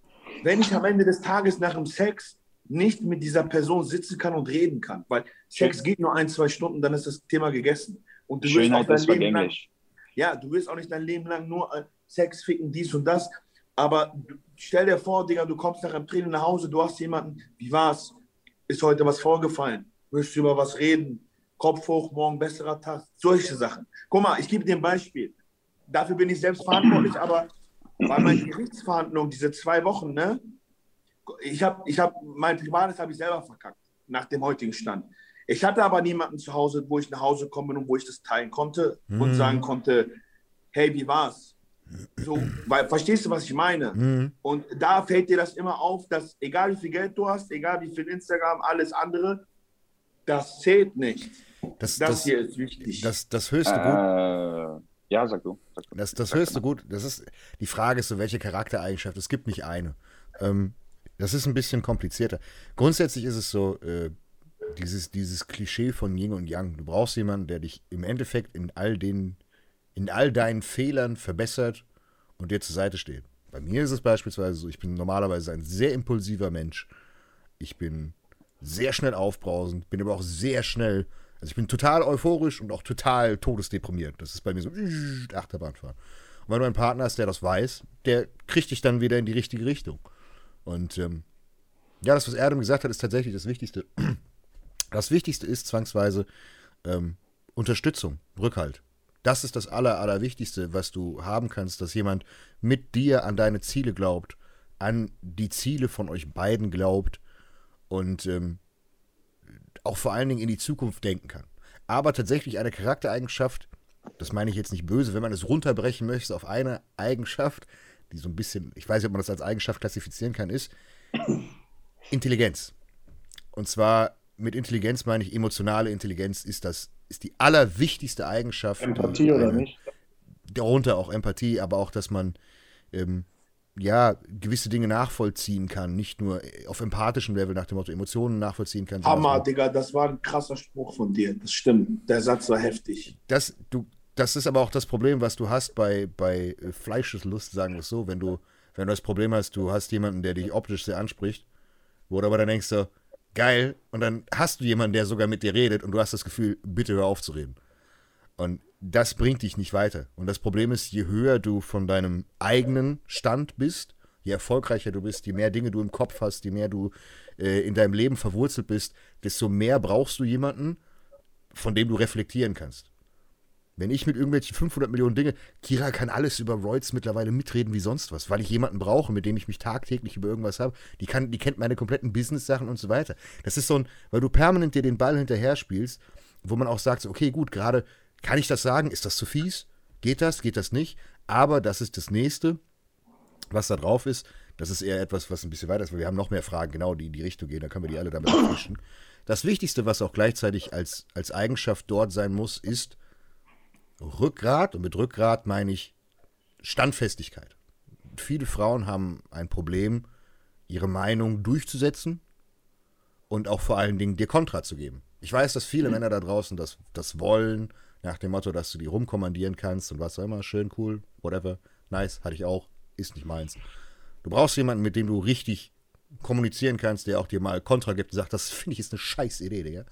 wenn ich am Ende des Tages nach dem Sex nicht mit dieser Person sitzen kann und reden kann. Weil Sex geht nur ein, zwei Stunden, dann ist das Thema gegessen. Und du wirst auch Schönheit dein Leben lang, vergänglich. ja, du wirst auch nicht dein Leben lang nur äh, Sex ficken, dies und das. Aber stell dir vor, Digga, du kommst nach einem Training nach Hause, du hast jemanden, wie war's? Ist heute was vorgefallen? Willst du über was reden? Kopf hoch, morgen besserer Tag. Solche Sachen. Guck mal, ich gebe dir ein Beispiel. Dafür bin ich selbst verantwortlich, aber bei meinen Gerichtsverhandlungen, diese zwei Wochen, ne? Ich habe, ich hab, mein Privates habe ich selber verkackt, nach dem heutigen Stand. Ich hatte aber niemanden zu Hause, wo ich nach Hause kommen und wo ich das teilen konnte und Mhm. sagen konnte, hey, wie war's? So, weil, verstehst du, was ich meine? Mhm. Und da fällt dir das immer auf, dass egal wie viel Geld du hast, egal wie viel Instagram, alles andere, das zählt nicht. Das, Das, das, hier ist wichtig. das, das höchste Gut, Äh, ja, sag du. Sag du. Das, das Sag höchste. Gut, das ist, die Frage ist so, welche Charaktereigenschaft, es gibt nicht eine. Ähm, das ist ein bisschen komplizierter. Grundsätzlich ist es so, äh, dieses, dieses Klischee von Yin und Yang. Du brauchst jemanden, der dich im Endeffekt in all den, in all deinen Fehlern verbessert und dir zur Seite steht. Bei mir ist es beispielsweise so, ich bin normalerweise ein sehr impulsiver Mensch. Ich bin sehr schnell aufbrausend, bin aber auch sehr schnell, also ich bin total euphorisch und auch total todesdeprimiert. Das ist bei mir so Achterbahnfahren. Und wenn du einen Partner hast, der das weiß, der kriegt dich dann wieder in die richtige Richtung. Und ähm, ja, das, was Erdem gesagt hat, ist tatsächlich das Wichtigste. Das Wichtigste ist zwangsweise ähm, Unterstützung, Rückhalt. Das ist das Aller, Allerwichtigste, was du haben kannst, dass jemand mit dir an deine Ziele glaubt, an die Ziele von euch beiden glaubt und ähm, auch vor allen Dingen in die Zukunft denken kann. Aber tatsächlich eine Charaktereigenschaft, das meine ich jetzt nicht böse, wenn man es runterbrechen möchte auf eine Eigenschaft, die so ein bisschen, ich weiß nicht, ob man das als Eigenschaft klassifizieren kann, ist Intelligenz. Und zwar mit Intelligenz meine ich emotionale Intelligenz ist das ist die allerwichtigste Eigenschaft. Empathie oder nicht? Darunter auch Empathie, aber auch, dass man ähm, ja gewisse Dinge nachvollziehen kann, nicht nur auf empathischem Level nach dem Motto Emotionen nachvollziehen kann. Hammer, Digga, das war ein krasser Spruch von dir. Das stimmt. Der Satz war heftig. das, du, das ist aber auch das Problem, was du hast bei, bei äh, Fleischeslust, sagen wir es so, wenn du, wenn du das Problem hast, du hast jemanden, der dich optisch sehr anspricht, wo du aber dann denkst so, geil, und dann hast du jemanden, der sogar mit dir redet und du hast das Gefühl, bitte hör auf zu reden. Und das bringt dich nicht weiter. Und das Problem ist, je höher du von deinem eigenen Stand bist, je erfolgreicher du bist, je mehr Dinge du im Kopf hast, je mehr du äh, in deinem Leben verwurzelt bist, desto mehr brauchst du jemanden, von dem du reflektieren kannst. Wenn ich mit irgendwelchen 500 Millionen Dinge, Kira kann alles über Royds mittlerweile mitreden wie sonst was, weil ich jemanden brauche, mit dem ich mich tagtäglich über irgendwas habe. Die, kann, die kennt meine kompletten Business-Sachen und so weiter. Das ist so ein, weil du permanent dir den Ball hinterher spielst, wo man auch sagt, okay, gut, gerade kann ich das sagen? Ist das zu fies? Geht das? Geht das nicht? Aber das ist das Nächste, was da drauf ist. Das ist eher etwas, was ein bisschen weiter ist, weil wir haben noch mehr Fragen, genau, die in die Richtung gehen. Da können wir die alle damit abfischen. Das Wichtigste, was auch gleichzeitig als, als Eigenschaft dort sein muss, ist Rückgrat. Und mit Rückgrat meine ich Standfestigkeit. Viele Frauen haben ein Problem, ihre Meinung durchzusetzen und auch vor allen Dingen dir Kontra zu geben. Ich weiß, dass viele Männer da draußen das, das wollen, nach dem Motto, dass du die rumkommandieren kannst und was auch immer, schön, cool, whatever, nice, hatte ich auch, ist nicht meins. Du brauchst jemanden, mit dem du richtig kommunizieren kannst, der auch dir mal Kontra gibt und sagt, das finde ich ist eine scheiß Idee, Digga.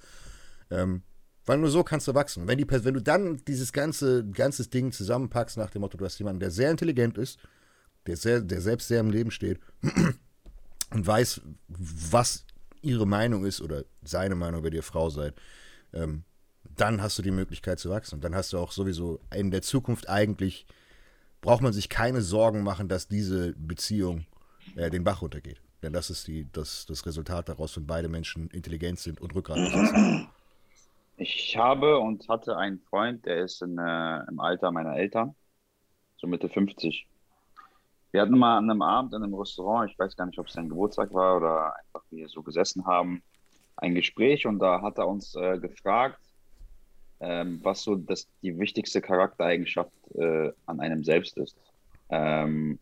Ähm, weil nur so kannst du wachsen. Wenn, die, wenn du dann dieses ganze ganzes Ding zusammenpackst nach dem Motto, du hast jemanden, der sehr intelligent ist, der, sehr, der selbst sehr im Leben steht und weiß, was ihre Meinung ist oder seine Meinung, wenn ihr Frau seid, ähm, dann hast du die Möglichkeit zu wachsen. Und dann hast du auch sowieso in der Zukunft eigentlich, braucht man sich keine Sorgen machen, dass diese Beziehung äh, den Bach runtergeht. Denn das ist die, das, das Resultat daraus, wenn beide Menschen intelligent sind und Rückgrat besitzen. Ich habe und hatte einen Freund, der ist in, äh, im Alter meiner Eltern, so Mitte 50. Wir hatten mal an einem Abend in einem Restaurant, ich weiß gar nicht, ob es sein Geburtstag war oder einfach wir so gesessen haben, ein Gespräch und da hat er uns äh, gefragt, ähm, was so das, die wichtigste Charaktereigenschaft äh, an einem selbst ist. Ähm,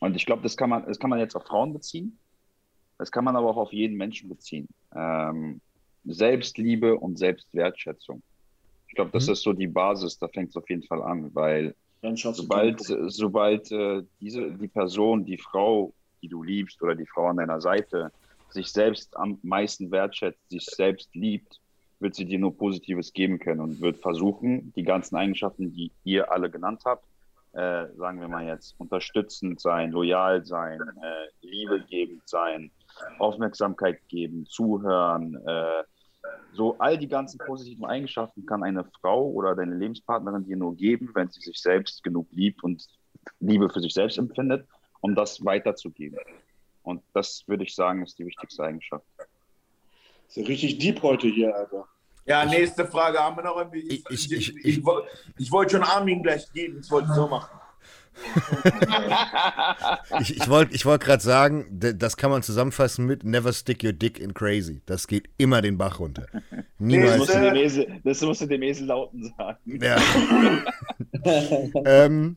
und ich glaube, das kann man, das kann man jetzt auf Frauen beziehen. Das kann man aber auch auf jeden Menschen beziehen. Ähm, Selbstliebe und Selbstwertschätzung. Ich glaube, das Mhm. ist so die Basis, da fängt es auf jeden Fall an, weil sobald, sobald äh, diese, die Person, die Frau, die du liebst oder die Frau an deiner Seite sich selbst am meisten wertschätzt, sich selbst liebt, wird sie dir nur Positives geben können und wird versuchen, die ganzen Eigenschaften, die ihr alle genannt habt, äh, sagen wir mal jetzt, unterstützend sein, loyal sein, äh, Liebe gebend sein, Aufmerksamkeit geben, zuhören, äh, so all die ganzen positiven Eigenschaften kann eine Frau oder deine Lebenspartnerin dir nur geben, wenn sie sich selbst genug liebt und Liebe für sich selbst empfindet, um das weiterzugeben. Und das würde ich sagen, ist die wichtigste Eigenschaft. Ist ja richtig deep heute hier, Alter. Ja, nächste Frage haben wir noch irgendwie. Ich, Ich- ich, ich- ich, ich- woll- ich wollte schon Armin gleich geben, das wollte ich so machen. Ich, ich wollte ich wollt gerade sagen, das kann man zusammenfassen mit Never stick your dick in crazy. Das geht immer den Bach runter. Das Niemals. musst, du dem Esel, das musst du dem Esel lauten sagen. Ja. ähm,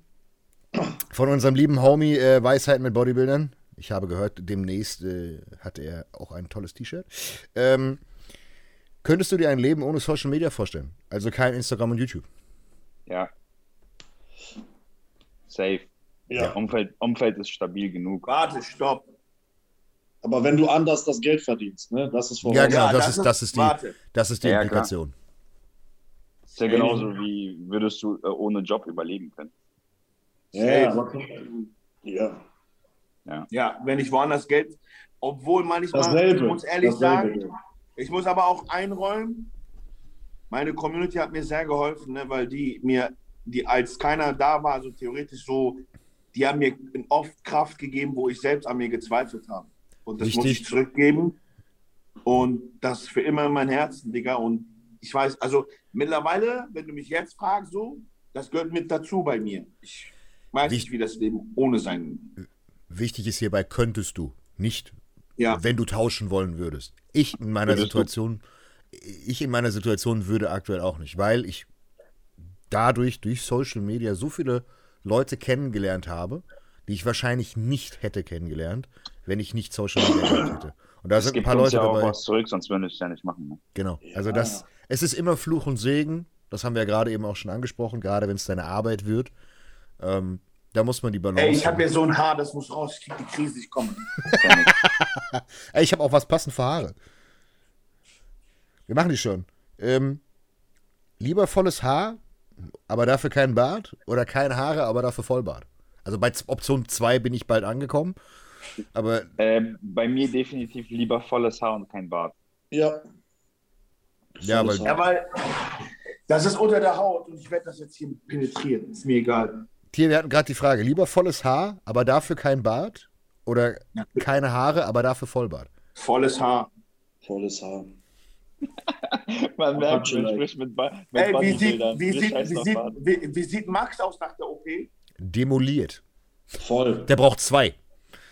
von unserem lieben Homie äh, Weisheiten mit Bodybuildern. Ich habe gehört, demnächst äh, hat er auch ein tolles T-Shirt. Ähm, könntest du dir ein Leben ohne Social Media vorstellen? Also kein Instagram und YouTube. Ja. Safe. Ja. Umfeld, Umfeld ist stabil genug. Warte, stopp. Aber wenn du anders das Geld verdienst, ne? Das ist. Ja, genau, das ist- das ist die- Warte. Das ist die Ja, Implikation. Ist ja genauso wie würdest du äh, ohne Job überleben können. Ja, aber, ja. Ja, wenn ich woanders Geld, obwohl manchmal, Dasselbe. ich muss ehrlich Dasselbe. sagen, ich muss aber auch einräumen, meine Community hat mir sehr geholfen, ne, weil die mir, die als keiner da war, so theoretisch so, die haben mir oft Kraft gegeben, wo ich selbst an mir gezweifelt habe. Und das muss Richtig. ich zurückgeben. Und das für immer in mein Herzen, Digga. Und ich weiß, also mittlerweile, wenn du mich jetzt fragst, so, das gehört mit dazu bei mir. Ich weiß Wie- nicht, wie das Leben ohne sein. Wichtig ist hierbei, könntest du. Nicht, Ja. wenn du tauschen wollen würdest. Ich in meiner? Situation, ich in meiner Situation würde aktuell auch nicht, weil ich dadurch durch Social Media so viele Leute kennengelernt habe, die ich wahrscheinlich nicht hätte kennengelernt, wenn ich nicht Social Media gehabt hätte. Und da Es sind ein gibt paar Leute ja auch dabei. was zurück, sonst würde ich es ja nicht machen. Ne? Genau. Ja. Also das, es ist immer Fluch und Segen. Das haben wir ja gerade eben auch schon angesprochen, gerade wenn es deine Arbeit wird. Ähm, da muss man die Balance. Ey, ich habe hier so ein Haar, das muss raus. Ich krieg die Krise, ich komme. Ey, ich habe auch was passend für Haare. Wir machen die schon. Ähm, lieber volles Haar, aber dafür kein Bart oder keine Haare, aber dafür Vollbart. Also bei Option 2 bin ich bald angekommen. Aber Ähm, bei mir definitiv lieber volles Haar und kein Bart. Ja. Ja, weil- Ja, weil das ist unter der Haut und ich werde das jetzt hier penetrieren. Ist mir egal. hier, wir hatten gerade die Frage, lieber volles Haar, aber dafür kein Bart oder Ja. keine Haare, aber dafür Vollbart. Volles Haar. Volles Haar. Man merkt, man spricht mit, mit Ey, wie sieht, wie, sieht, wie, sieht, wie, wie sieht Max aus nach der OP? Demoliert. Voll. Der braucht zwei.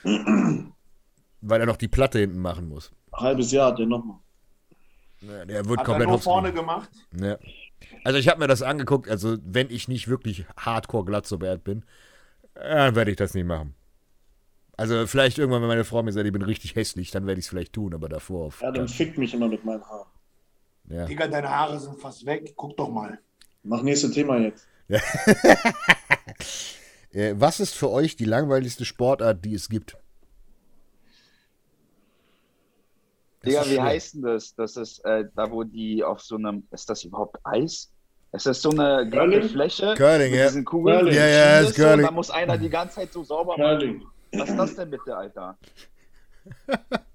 weil er noch die Platte hinten machen muss. Halbes Jahr hat der nochmal. Ja, Der wird Hat er komplett nur hops vorne gemacht? Ja. Also ich habe mir das angeguckt, also wenn ich nicht wirklich hardcore glatt so wert bin, dann werde ich das nicht machen. Also vielleicht irgendwann, wenn meine Frau mir sagt, ich bin richtig hässlich, dann werde ich es vielleicht tun, aber davor auf. Ja, dann fickt mich immer mit meinen Haaren. Ja. Digga, deine Haare sind fast weg. Guck doch mal. Mach nächstes Thema jetzt. Äh, was ist für euch die langweiligste Sportart, die es gibt? Das Digga, wie heißt denn das? Das ist äh, da, wo die auf so einem. Ist das überhaupt Eis? Es ist so eine glatte? Fläche. Curling, mit ja. diesen Kugeln. Curling. Ja, ja, ist und Curling. Da muss einer die ganze Zeit so sauber machen. Curling. Was ist das denn bitte, Alter?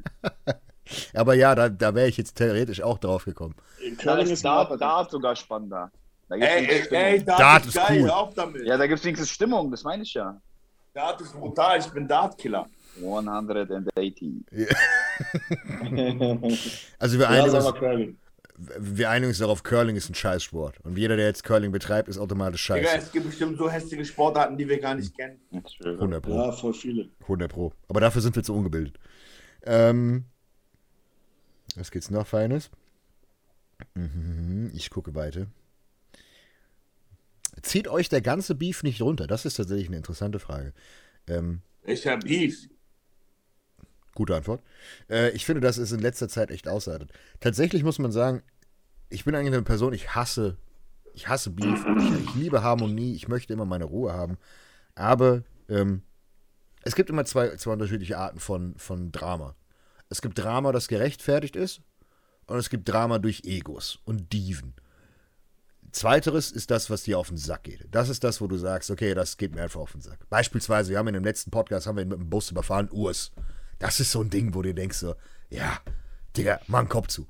Aber ja, da, da wäre ich jetzt theoretisch auch drauf gekommen. In Da Curling ist ist Dart, Dart. Dart sogar spannender. Da gibt's Ey, ey, ey, Dart, Dart ist ist geil. cool. Hör auf damit. Ja, da gibt es wenigstens Stimmung, das meine ich ja. Dart ist brutal. Ich bin Dart-Killer. 180. Also wir einigen, uns, wir einigen uns darauf, Curling ist ein Scheißsport. Und jeder, der jetzt Curling betreibt, ist automatisch Digga, scheiße. es gibt bestimmt so hässliche Sportarten, die wir gar nicht kennen. 100 Pro. Ja, voll viele. 100 Pro. Aber dafür sind wir zu ungebildet. Ähm, was geht's noch Feines? Mhm, Ich gucke weiter. Zieht euch der ganze Beef nicht runter? Das ist tatsächlich eine interessante Frage. Ähm, Ich hab Beef. Gute Antwort. Äh, ich finde, das ist in letzter Zeit echt ausartet. Tatsächlich muss man sagen, ich bin eigentlich eine Person, ich hasse, ich hasse Beef. Ich, ich liebe Harmonie, ich möchte immer meine Ruhe haben. Aber ähm, es gibt immer zwei, zwei unterschiedliche Arten von, von Drama. Es gibt Drama, das gerechtfertigt ist, und es gibt Drama durch Egos und Dieven. Zweiteres ist das, was dir auf den Sack geht. Das ist das, wo du sagst, okay, das geht mir einfach auf den Sack. Beispielsweise, wir haben in dem letzten Podcast haben wir ihn mit dem Bus überfahren, Urs. Das ist so ein Ding, wo du denkst so, ja, Digga, mach einen Kopf zu.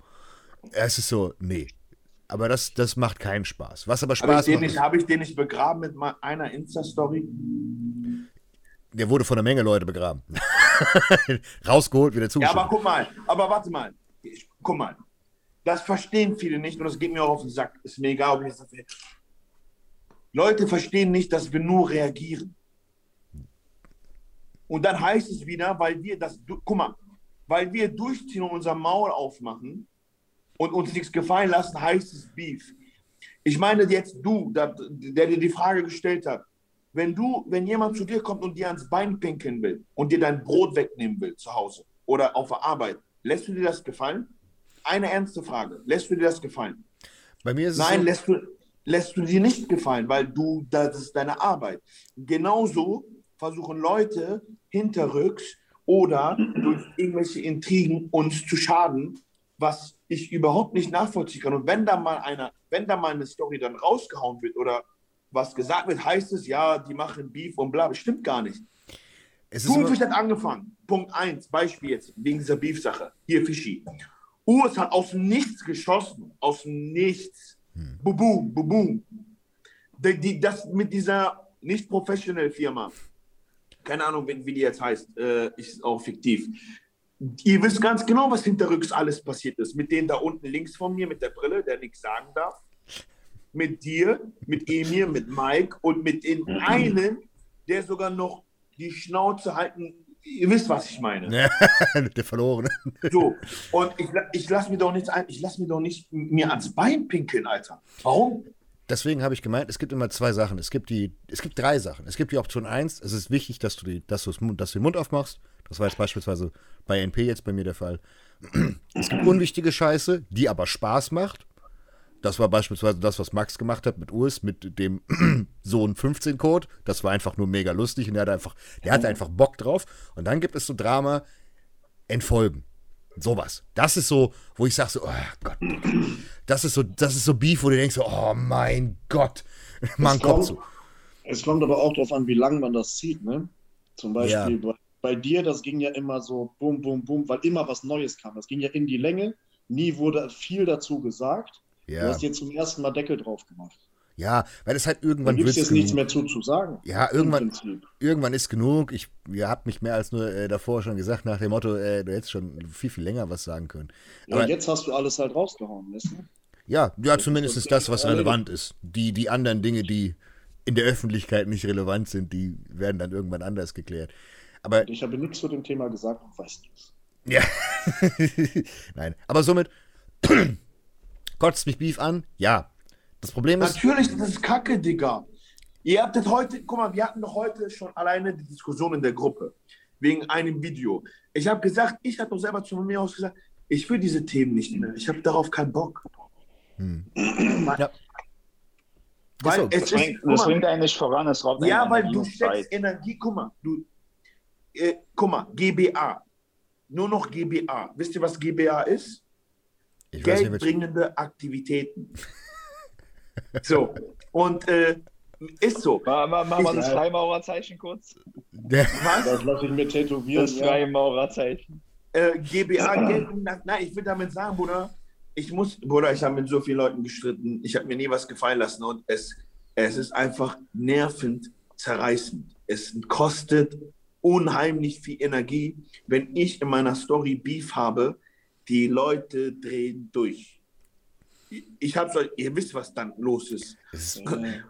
Es ist so, nee. Aber das, das macht keinen Spaß. Was aber Habe Spaß den macht, nicht- ist, hab ich den nicht begraben mit einer Insta-Story? der wurde von einer Menge Leute begraben. Rausgeholt, wieder Ja, zugeschickt. aber guck mal, aber warte mal. Ich, guck mal. Das verstehen viele nicht und das geht mir auch auf den Sack. Ist mir egal, ob ich das dafür. Leute verstehen nicht, dass wir nur reagieren. Und dann heißt es wieder, weil wir das, guck mal, weil wir durchziehen und unser Maul aufmachen und uns nichts gefallen lassen, heißt es Beef. Ich meine jetzt du, der, der dir die Frage gestellt hat, wenn du, wenn jemand zu dir kommt und dir ans Bein pinkeln will und dir dein Brot wegnehmen will zu Hause oder auf der Arbeit, lässt du dir das gefallen? Eine ernste Frage. Lässt du dir das gefallen? Bei mir ist es Nein, so, lässt du, lässt du dir nicht gefallen, weil du, das ist deine Arbeit. Genauso versuchen Leute hinterrücks oder durch irgendwelche Intrigen uns zu schaden, was ich überhaupt nicht nachvollziehen kann. Und wenn da mal einer, wenn da mal eine Story dann rausgehauen wird oder was gesagt wird, heißt es, ja, die machen Beef und bla. Stimmt gar nicht. Thunfisch hat angefangen. Punkt 1, Beispiel jetzt, wegen dieser Beef-Sache. Hier, Fischi. Urs hat aus Nichts geschossen. Aus Nichts. Bubum, bubum. Die, die, das mit dieser nicht professionell Firma. Keine Ahnung, wie, wie die jetzt heißt. Äh, ist auch fiktiv. Ihr wisst ganz genau, was hinterrücks alles passiert ist. Mit denen da unten links von mir, mit der Brille, der nichts sagen darf. Mit dir, mit Emir, mit Mike und mit den einen, der sogar noch die Schnauze halten. Ihr wisst, was ich meine. der Verlorene. So, und ich, ich lasse mir doch nichts ein, ich lasse mir doch nicht mir ans Bein pinkeln, Alter. Warum? Deswegen habe ich gemeint, es gibt immer zwei Sachen. Es gibt die, es gibt drei Sachen. Es gibt die Option eins. Es ist wichtig, dass du, die, dass, du das Mund- dass du den Mund aufmachst. Das war jetzt beispielsweise bei NP jetzt bei mir der Fall. Es gibt unwichtige Scheiße, die aber Spaß macht. Das war beispielsweise das, was Max gemacht hat mit Urs, mit dem Sohn 15-Code. Das war einfach nur mega lustig und der hatte einfach, der hatte einfach Bock drauf. Und dann gibt es so Drama, Entfolgen. Sowas. Das ist so, wo ich sage so, oh Gott, das ist so, das ist so Beef, wo du denkst so, oh mein Gott, Kopf kommt, zu. es kommt aber auch darauf an, wie lange man das zieht. Ne? Zum Beispiel Ja. bei, bei dir, das ging ja immer so bum, bum, bum, weil immer was Neues kam. Das ging ja in die Länge. Nie wurde viel dazu gesagt. Du Ja, hast jetzt zum ersten Mal Deckel drauf gemacht. ja, weil es halt irgendwann wird's jetzt nichts mehr zu, zu sagen. Ja, irgendwann, irgendwann ist genug. Ich, ihr habt mich mehr als nur äh, davor schon gesagt, nach dem Motto, äh, du hättest schon viel, viel länger was sagen können. Ja, Aber- jetzt hast du alles halt rausgehauen, weißt du? Ja, ja, zumindest ist das, was relevant ist. Die, die anderen Dinge, die in der Öffentlichkeit nicht relevant sind, die werden dann irgendwann anders geklärt. Aber Ich habe nichts zu dem Thema gesagt und weißt du es. Ja. Nein. Aber somit kotzt mich Beef an? Ja. Das Problem ist, Natürlich, das ist Kacke, Digga. Ihr habt das heute, guck mal, wir hatten doch heute schon alleine die Diskussion in der Gruppe wegen einem Video. Ich habe gesagt, ich habe doch selber zu mir aus gesagt, ich will diese Themen nicht mehr. Ich habe darauf keinen Bock. Hm. Weil, Ja. weil Ist so. es Das ist, bringt, guck das bringt einen nicht voran, es raubt Ja, weil du steckst Zeit. Energie, guck mal, du, äh, guck mal, GBA, nur noch GBA. Wisst ihr, was GBA ist? Ich weiß nicht, Geldbringende Aktivitäten. so, und äh, ist so. Mach, mach, mach mal Ich- das Freimaurerzeichen kurz. der, Was? Das lasse ich mir tätowieren. Das. Freimaurerzeichen. Äh, GBA, Geldbringende Nein, ich will damit sagen, Bruder, ich muss, Bruder, ich habe mit so vielen Leuten gestritten, ich habe mir nie was gefallen lassen und es, es ist einfach nervend zerreißend. Es kostet unheimlich viel Energie, wenn ich in meiner Story Beef habe, die Leute drehen durch. ich habe so, ihr wisst, was dann los ist. Es ist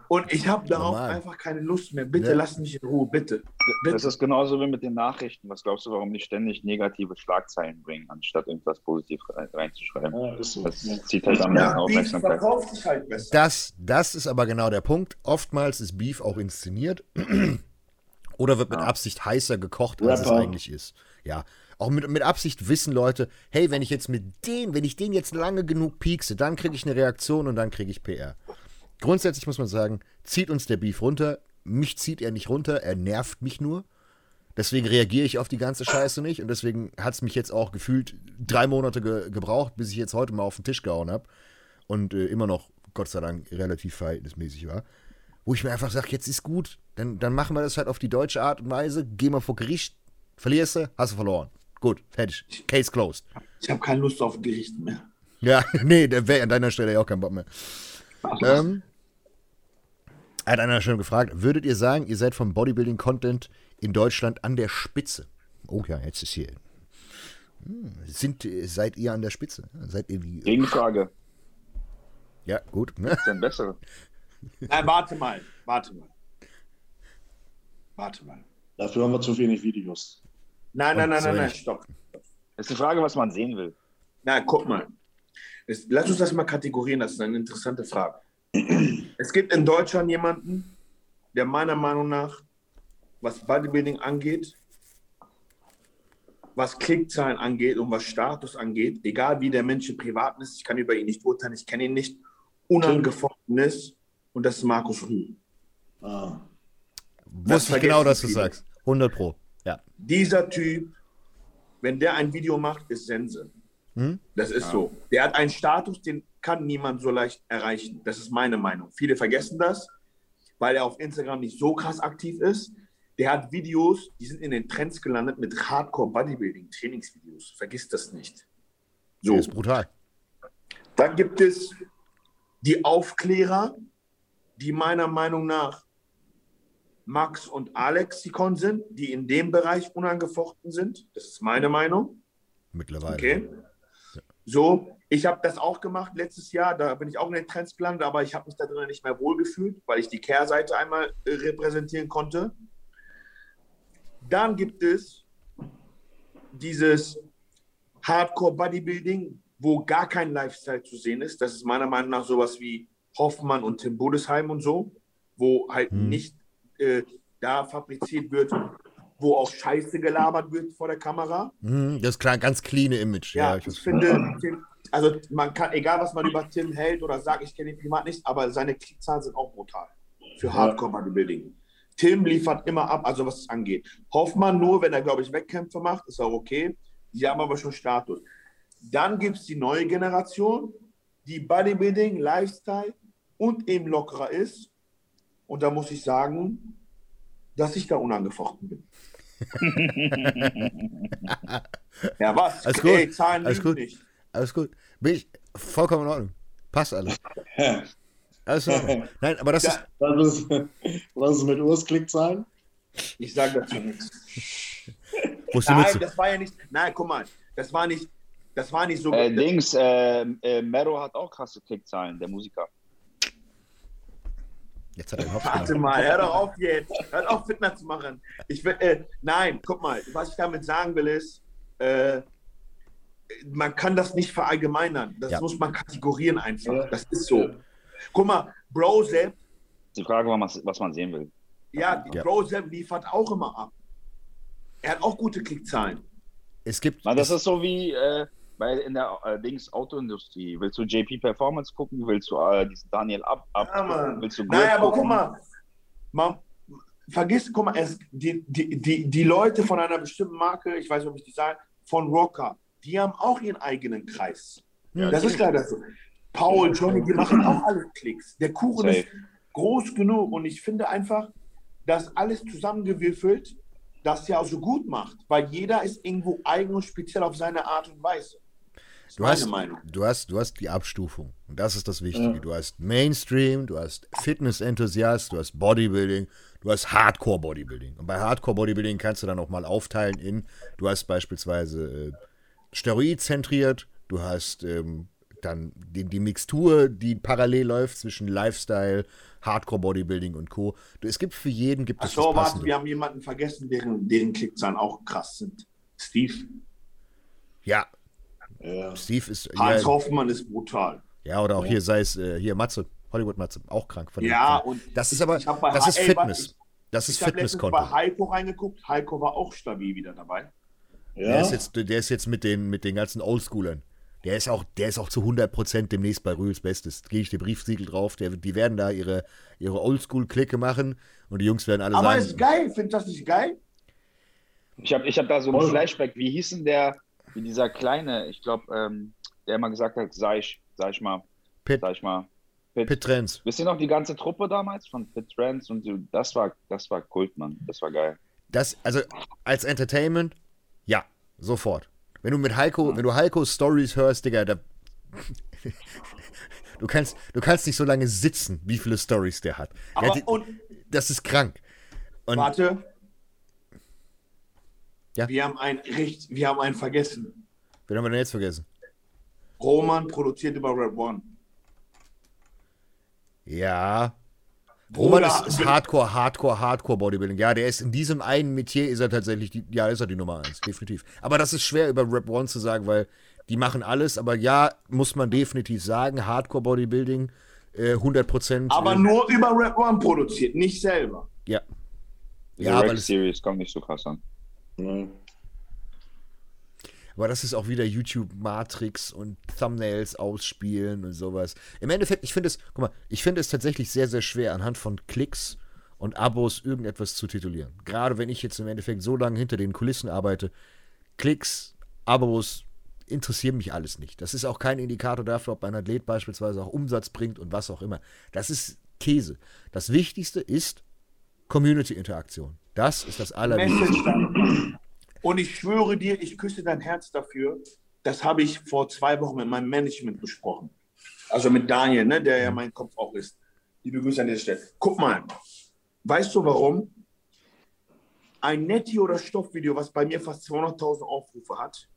Und ich habe darauf Normal. einfach keine Lust mehr. Bitte Ja. lasst mich in Ruhe, bitte. Das bitte. ist genauso wie mit den Nachrichten. Was glaubst du, warum die ständig negative Schlagzeilen bringen, anstatt irgendwas positiv rein- reinzuschreiben? Ja, ist so. Das zieht halt am Ja, Aufmerksamkeit. verkauft sich halt besser. Das, das ist aber genau der Punkt. Oftmals ist Beef auch inszeniert oder wird mit Absicht heißer gekocht, als es Rapper. eigentlich ist. Ja, auch mit, mit Absicht wissen Leute, hey, wenn ich jetzt mit dem, wenn ich den jetzt lange genug piekse, dann kriege ich eine Reaktion und dann kriege ich PR. Grundsätzlich muss man sagen, zieht uns der Beef runter. Mich zieht er nicht runter, er nervt mich nur. Deswegen reagiere ich auf die ganze Scheiße nicht und deswegen hat es mich jetzt auch gefühlt drei Monate ge gebraucht, bis ich jetzt heute mal auf den Tisch gehauen habe und äh, immer noch, Gott sei Dank, relativ verhältnismäßig war. Wo ich mir einfach sage, jetzt ist gut, dann, dann machen wir das halt auf die deutsche Art und Weise, geh mal vor Gericht, verlierst du, hast du verloren. Gut, fertig, Case closed. Ich habe keine Lust auf Gericht mehr. Ja, nee, da wäre an deiner Stelle ja auch kein Bock mehr. Ähm, hat einer schon gefragt, würdet ihr sagen, ihr seid vom Bodybuilding-Content in Deutschland an der Spitze? Oh ja, jetzt ist hier. Hm, sind, seid ihr an der Spitze? Seid ihr wie. Gegenfrage. Ja, gut. Ne? Ist denn bessere? Nein, warte mal, warte mal. Warte mal. Dafür haben wir zu wenig Videos. Nein, nein, nein, nein, nein, stopp. Ist die Frage, was man sehen will. Na, guck mal. Es, lass uns das mal kategorieren, das ist eine interessante Frage. Es gibt in Deutschland jemanden, der meiner Meinung nach, was Bodybuilding angeht, was Klickzahlen angeht und was Status angeht, egal wie der Mensch im Privaten ist, ich kann über ihn nicht urteilen, ich kenne ihn nicht, unangefochten ist und das ist Markus Rühl. Ah. Wusste ich genau, dass du sagst. 100 Pro. Ja. Dieser Typ, wenn der ein Video macht, ist Sense. Hm? Das ist so. Der hat einen Status, den kann niemand so leicht erreichen. Das ist meine Meinung. Viele vergessen das, weil er auf Instagram nicht so krass aktiv ist. Der hat Videos, die sind in den Trends gelandet mit Hardcore Bodybuilding Trainingsvideos. Vergiss das nicht. So. Der ist brutal. Dann gibt es die Aufklärer, die meiner Meinung nach Max und Alexikon sind, die in dem Bereich unangefochten sind. Das ist meine Meinung. Mittlerweile. Okay. So, ich habe das auch gemacht letztes Jahr. Da bin ich auch in den Trends gelandet, aber ich habe mich da drin nicht mehr wohlgefühlt, weil ich die Kehrseite einmal äh, repräsentieren konnte. Dann gibt es dieses Hardcore Bodybuilding, wo gar kein Lifestyle zu sehen ist. Das ist meiner Meinung nach sowas wie Hoffmann und Tim Budesheim und so, wo halt Hm. nicht äh, da fabriziert wird, wo auch Scheiße gelabert wird vor der Kamera. Mhm, das ist klar, ganz clean Image. Ja, ich ich, weiß- finde, Tim, also man kann, egal was man über Tim hält oder sagt, ich kenne ihn privat nicht, aber seine Klickzahlen sind auch brutal für Hardcore Bodybuilding. Tim liefert immer ab, also was es angeht. Hoffmann nur, wenn er, glaube ich, Wettkämpfe macht, ist auch okay. Die haben aber schon Status. Dann gibt es die neue Generation, die Bodybuilding, Lifestyle und eben lockerer ist. Und da muss ich sagen, dass ich da unangefochten bin. ja, was? Alles gut, Ey, Zahlen alles gut. nicht. Alles gut. Bin ich vollkommen in Ordnung. Passt alles. Alles in Ordnung. Nein, aber das Ja. ist. Was ist, was ist mit Urs Klickzahlen? Ich sage dazu nichts. Nein, das war ja nicht. Nein, guck mal, das war nicht, das war nicht so. Äh, Dings, äh, äh, Mero hat auch krasse Klickzahlen, der Musiker. Jetzt hat er Hops Warte genommen. mal, hör doch auf jetzt. Hör auf, Fitner zu machen. Ich will, äh, nein, guck mal, was ich damit sagen will ist, äh, man kann das nicht verallgemeinern. Das Ja. muss man kategorieren einfach. Das ist so. Guck mal, Bro selbst, Die Frage war, was man sehen will. ja, Ja. Bro selbst liefert auch immer ab. Er hat auch gute Klickzahlen. Es gibt. Na, das es, ist so wie äh, bei in der äh, Dings Autoindustrie. Willst du JP Performance gucken? Willst du äh, diesen Daniel ab, ab Ja, Mann. Willst du Grip aber guck gucken? mal, man, vergiss, guck mal, es, die, die, die, die Leute von einer bestimmten Marke, ich weiß nicht, ob ich die sage, von Rocker, die haben auch ihren eigenen Kreis. Ja, das ist leider so. Paul, Johnny, die machen auch alle Klicks. Der Kuchen Safe. ist groß genug und ich finde einfach, dass alles zusammengewürfelt das ja auch so gut macht, weil jeder ist irgendwo eigen und speziell auf seine Art und Weise. Du hast, du, hast, du hast die Abstufung. Und das ist das Wichtige. Ja. Du hast Mainstream, du hast Fitness-Enthusiast, du hast Bodybuilding, du hast Hardcore-Bodybuilding. Und bei Hardcore-Bodybuilding kannst du dann auch mal aufteilen in, du hast beispielsweise äh, Steroid-zentriert, du hast ähm, dann die, die Mixtur, die parallel läuft zwischen Lifestyle, Hardcore Bodybuilding und Co. Du, es gibt für jeden gibt es Achso, das warte, wir haben jemanden vergessen, deren, deren Klickzahlen auch krass sind. Steve. Ja, Ja. Steve ist Hans ja, Hoffmann ist brutal. ja oder auch hier sei es äh, hier Matze, Hollywood Matze, auch krank von dem- Ja, und das ist aber ich hab bei das ist Ey, Fitness. ich- Das ist Ich habe bei. Heiko reingeguckt. Heiko war auch stabil wieder dabei. Der Ja. ist jetzt, der ist jetzt mit den, mit den ganzen Oldschoolern. Der ist auch, der ist auch zu 100% demnächst bei Rühls Bestes. Gehe ich dir Briefsiegel drauf. Der, die werden da ihre, ihre Oldschool-Clique machen und die Jungs werden alle Aber sagen. ist geil, findest du das nicht geil? Ich habe ich hab da so ein. Flashback. Wie hieß denn der, wie dieser kleine, ich glaube, ähm, der immer gesagt hat, sag ich, sag ich mal, Pit, sag ich mal, Pit. Pit Trends. Wisst ihr noch die ganze Truppe damals von Pit Trends und so? Das war, das war Kult, Mann. Das war geil. Das, also als Entertainment, ja, sofort. Wenn du mit Heiko, wenn du Heikos Stories hörst, Digga, da. du, kannst, du kannst nicht so lange sitzen, wie viele Stories der hat. Der Aber hat die, und das ist krank. Und warte. Ja. Wir haben einen recht, wir haben einen vergessen. wen haben wir denn jetzt vergessen? Roman produziert über Red One. Ja. Roman ist, ist Hardcore, Hardcore, Hardcore Bodybuilding. Ja, der ist in diesem einen Metier ist er tatsächlich, die, ja, ist er die Nummer eins, definitiv. Aber das ist schwer über Rap One zu sagen, weil die machen alles. Aber ja, muss man definitiv sagen, Hardcore Bodybuilding, äh, 100 Prozent. Aber äh, nur über Red One produziert, nicht selber. Ja. Ja, aber Series kommt nicht so krass an. Ja. aber das ist auch wieder YouTube-Matrix und Thumbnails ausspielen und sowas. Im Endeffekt, ich finde es, guck mal, ich finde es tatsächlich sehr, sehr schwer, anhand von Klicks und Abos irgendetwas zu titulieren. Gerade wenn ich jetzt im Endeffekt so lange hinter den Kulissen arbeite, Klicks, Abos interessieren mich alles nicht. Das ist auch kein Indikator dafür, ob ein Athlet beispielsweise auch Umsatz bringt und was auch immer. Das ist Käse. Das Wichtigste ist Community-Interaktion. Das ist das Allerwichtigste. Und ich schwöre dir, ich küsse dein Herz dafür. Das habe ich vor zwei Wochen mit meinem Management besprochen. Also mit Daniel, ne, der ja mein Kopf auch ist. Liebe Grüße an dieser Stelle. Guck mal, weißt du warum? Ein Netti- oder Stoffvideo, was bei mir fast 200.000 Aufrufe hat,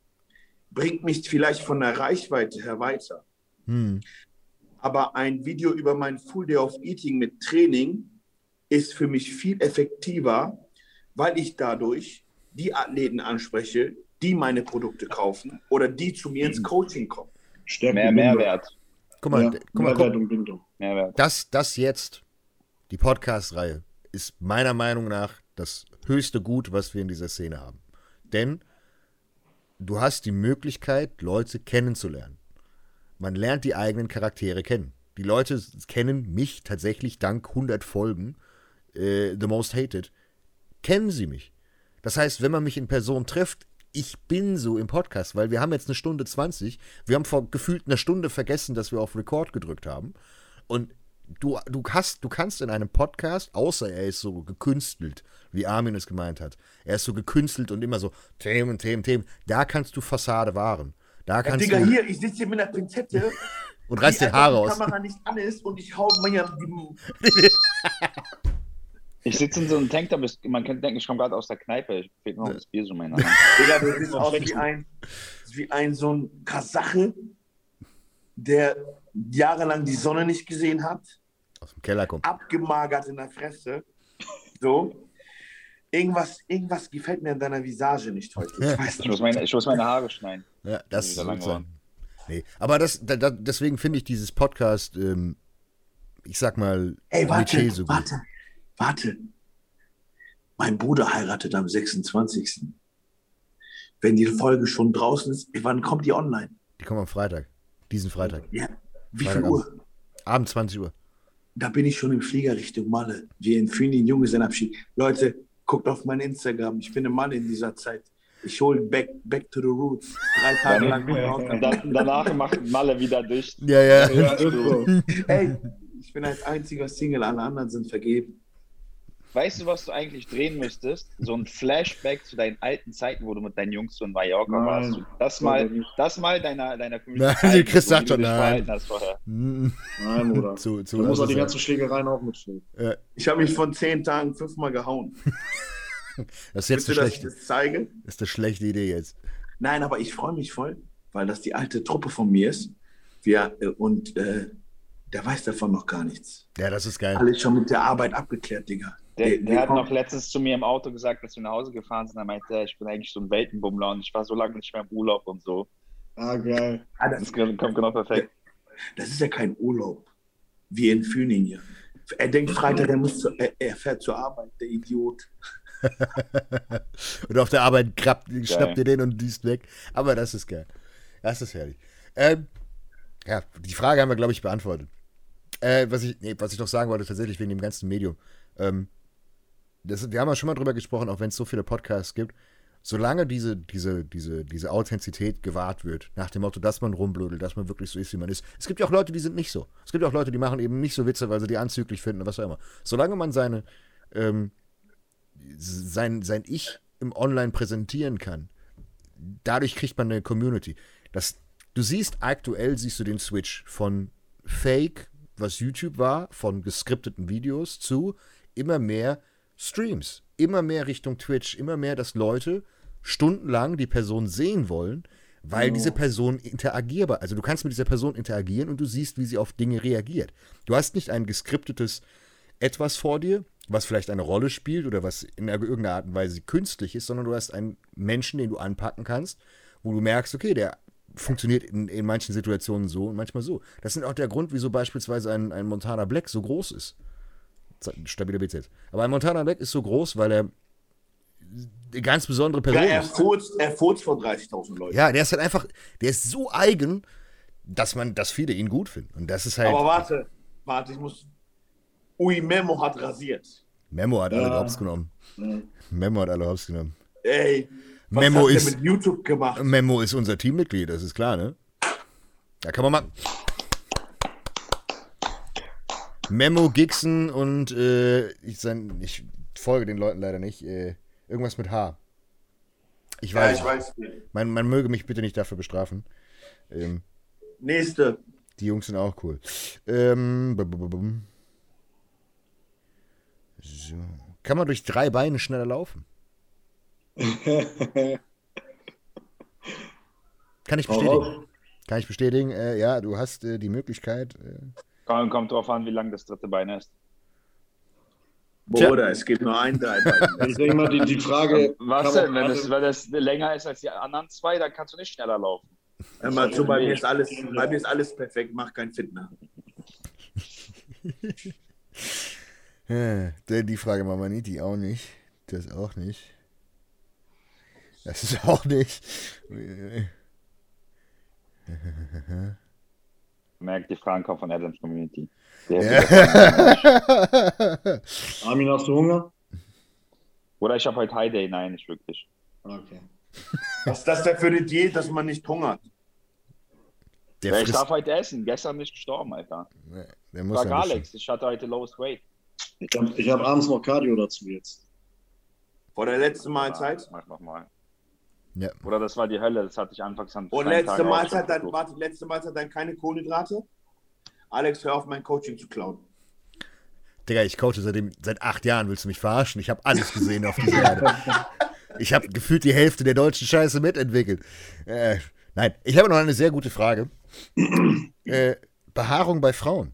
bringt mich vielleicht von der Reichweite her weiter. Hm. Aber ein Video über mein Full Day of Eating mit Training ist für mich viel effektiver, weil ich dadurch die Athleten anspreche, die meine Produkte kaufen oder die zu mir ins Coaching kommen. Stärken Mehr Bindung. Mehrwert. Guck mal, Ja, guck mal, guck, Mehrwert und Bindung. Mehrwert. das, das jetzt, die Podcast-Reihe, ist meiner Meinung nach das höchste Gut, was wir in dieser Szene haben. Denn du hast die Möglichkeit, Leute kennenzulernen. Man lernt die eigenen Charaktere kennen. Die Leute kennen mich tatsächlich dank 100 Folgen, äh, The Most Hated, kennen sie mich. Das heißt, wenn man mich in Person trifft, ich bin so im Podcast, weil wir haben jetzt eine Stunde 20. Wir haben vor gefühlt einer Stunde vergessen, dass wir auf Record gedrückt haben. Und du, du, hast, du kannst in einem Podcast, außer er ist so gekünstelt, wie Armin es gemeint hat, er ist so gekünstelt und immer so Themen, Themen, Themen, da kannst du Fassade wahren. Da Ja, kannst Digga, du hier, ich sitze hier mit einer Pinzette, und reißt die den Haare aus. die Kamera nicht an ist und ich hau mir die Ich sitze in so einem Tanktop, man könnte denken, ich komme gerade aus der Kneipe. Ich fehlt noch das Bier so in meiner Hand. Digga, du siehst aus wie ein, wie ein so ein Kasache, der jahrelang die Sonne nicht gesehen hat, Aus dem Keller kommt. abgemagert in der Fresse. So. Irgendwas, irgendwas gefällt mir an deiner Visage nicht heute. Ich weiß Ich nicht. muss meine, ich muss meine Haare schneiden. Ja, das ist lang sein. Nee, aber das, da, da, deswegen finde ich dieses Podcast, ähm, ich sag mal, Ey, warte, so gut. warte, warte. Mein Bruder heiratet am 26. Wenn die Folge schon draußen ist, wann kommt die online? Die kommen am Freitag. Diesen Freitag. Ja. Wie viel Freitagabend. Uhr? Abend 20 Uhr. Da bin ich schon im Flieger Richtung Malle. Wir entführen den Junggesellenabschied. Leute, guckt auf mein Instagram. Ich bin ein Mann in dieser Zeit. Ich hole back, back to the roots. Drei Tage lang. Und dann, danach macht Malle wieder durch. Ja, ja. Ja, so. Ey, ich bin als einziger Single, alle anderen sind vergeben. Weißt du, was du eigentlich drehen müsstest? So ein Flashback zu deinen alten Zeiten, wo du mit deinen Jungs so in Mallorca Nein. warst. Das mal, das mal deiner, deiner Nein, zeigen, Chris sagt schon du nein. Mhm. Nein, Bruder. zu, zu, Da muss also er die ganzen Schlägereien auch mitfühlen. ja, Ich habe mich von zehn Tagen fünfmal gehauen. das ist jetzt Willst eine du, schlechte, das zeige? das ist eine schlechte Idee jetzt. Nein, aber ich freue mich voll, weil das die alte Truppe von mir ist. Wir, äh, und äh, der weiß davon noch gar nichts. Ja, das ist geil. Alles schon mit der Arbeit abgeklärt, Digga. Der, der hat kommt- noch letztens zu mir im Auto gesagt, dass wir nach Hause gefahren sind. Er meinte, ich bin eigentlich so ein Weltenbummler und ich war so lange nicht mehr im Urlaub und so. Ah, geil. Ah, das, Das kommt genau perfekt. das ist ja kein Urlaub. Wie in Füning hier. Er denkt Freitag, er, muss zu, er, er fährt zur Arbeit, der Idiot. Und auf der Arbeit krabbt, schnappt ihr den und düst weg. Aber das ist geil. Das ist herrlich. Ähm, ja, die Frage haben wir, glaube ich, beantwortet. Äh, was, ich, nee, was ich noch sagen wollte, tatsächlich wegen dem ganzen Medium. Ähm, das, wir haben ja schon mal drüber gesprochen, auch wenn es so viele Podcasts gibt. Solange diese, diese, diese, diese Authentizität gewahrt wird, nach dem Motto, dass man rumblödelt, dass man wirklich so ist, wie man ist. Es gibt ja auch Leute, die sind nicht so. Es gibt auch Leute, die machen eben nicht so Witze, weil sie die anzüglich finden, oder was auch immer. Solange man seine, ähm, sein, sein Ich im Online präsentieren kann, dadurch kriegt man eine Community. Das, du siehst aktuell, siehst du den Switch von Fake, was YouTube war, von geskripteten Videos zu immer mehr Streams, immer mehr Richtung Twitch, immer mehr, dass Leute stundenlang die Person sehen wollen, weil Oh. diese Person interagierbar, also du kannst mit dieser Person interagieren und du siehst, wie sie auf Dinge reagiert. Du hast nicht ein geskriptetes etwas vor dir, was vielleicht eine Rolle spielt oder was in irgendeiner Art und Weise künstlich ist, sondern du hast einen Menschen, den du anpacken kannst, wo du merkst, okay, der funktioniert in, in manchen Situationen so und manchmal so. Das ist auch der Grund, wieso beispielsweise ein, ein Montana Black so groß ist. Stabiler BZ. Aber ein Montana Black ist so groß, weil er eine ganz besondere Ja, Person er ist. furzt, er furzt vor 30.000 Leuten. Ja, der ist halt einfach, der ist so eigen, dass man, dass viele ihn gut finden. Und das ist halt. Aber warte, warte, ich muss. Ui Memo hat rasiert. Memo hat alle Ja. hops genommen. Ja. Memo hat alle hops genommen. Ey, was Memo hat ist- mit YouTube gemacht? Memo ist unser Teammitglied, das ist klar, ne? Da kann man mal. Memo, Gixen und äh, ich, sein, ich folge den Leuten leider nicht. Äh, irgendwas mit H. Ich Ja, weiß. ich weiß. Man, man möge mich bitte nicht dafür bestrafen. Ähm, Nächste. die Jungs sind auch cool. Ähm, so. Kann man durch drei Beine schneller laufen? Kann ich bestätigen. Kann ich bestätigen. Äh, ja, du hast äh, die Möglichkeit. Äh, Kommt, kommt drauf an, wie lang das dritte Bein ist. Bruder, es gibt nur ein Dreibein. Ich denke mal, die, die Frage. Was denn? man Wenn das, gerade- wenn das länger ist als die anderen zwei, dann kannst du nicht schneller laufen. Hör mal zu, bei mir ist alles, bei mir ist alles perfekt, mach kein Fitner. die die Frage machen wir nicht, die auch nicht. Das auch nicht. Das ist auch nicht. Merkt, die Fragen kommen von Adams Community. Der- Armin, hast du Hunger? Oder ich habe heute High Day. Nein, nicht wirklich. Okay. Was ist das denn für eine Diät, dass man nicht hungert? Der Ja, ich darf heute essen. Gestern nicht gestorben, Alter. Der muss Sag ja Alex, ich hatte heute lowest weight. Ich habe hab abends noch Cardio dazu jetzt. Vor der letzten Mahlzeit? Mach nochmal. Ja. Oder das war die Hölle, das hatte ich anfangs an Und letzte Mahlzeit, dann, warte, letzte Mahlzeit dann keine Kohlenhydrate? Alex, hör auf, mein Coaching zu klauen. Digga, ich coache seitdem, seit acht Jahren, willst du mich verarschen? Ich habe alles gesehen auf dieser Erde. Ich habe gefühlt die Hälfte der deutschen Scheiße mitentwickelt. Äh, nein, ich habe noch eine sehr gute Frage. äh, Behaarung bei Frauen.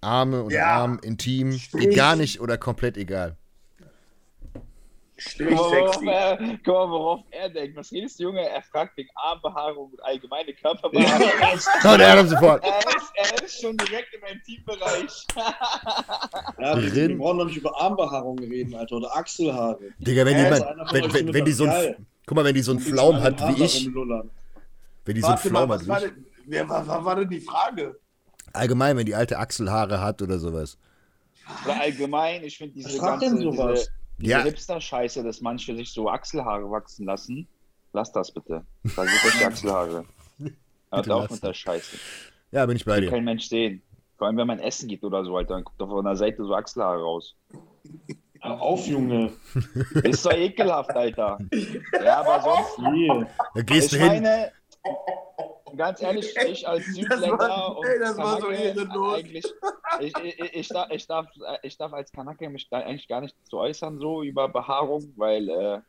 Arme und Ja. Arm, intim, Strich. geht gar nicht oder komplett egal. Strich Guck mal, sexy. er, guck mal, worauf er denkt. Was redest du, Junge? Er fragt wegen Armbehaarung und allgemeine Körperbehaarung. Der hat sofort. er, ist, er ist schon direkt im Intimbereich. Ja, wir, brauchen doch nicht über Armbehaarung reden, Alter, oder Achselhaare. Digga, wenn jemand, wenn, wenn, wenn die so ein, guck mal, wenn die so einen Und Flaum mit hat wie ich, wenn die so einen Warte mal, Flaum was war hat wie ich, was, was war denn die Frage? allgemein, wenn die alte Achselhaare hat oder sowas. Oder allgemein, ich finde diese Was fragt ganze denn sowas? diese, diese Ja. Hipster-Scheiße, dass manche sich so Achselhaare wachsen lassen. Lass das bitte. Rasiert euch die Achselhaare. Hört auf mit der Scheiße. Ja, bin ich bei dir. kein Mensch sehen. Vor allem, wenn man essen geht oder so, Alter, dann guckt doch von der Seite so Achselhaare raus. Hör auf, Junge. Ist doch ekelhaft, Alter. Ja, aber sonst, Hier. Da gehst ich du hin. meine, ganz ehrlich, ich als Südländer war- und ey, Kanake ehrenlos. eigentlich, ich, ich, ich, darf, ich, darf, ich darf als Kanake mich da eigentlich gar nicht zu äußern, so über Behaarung, weil äh,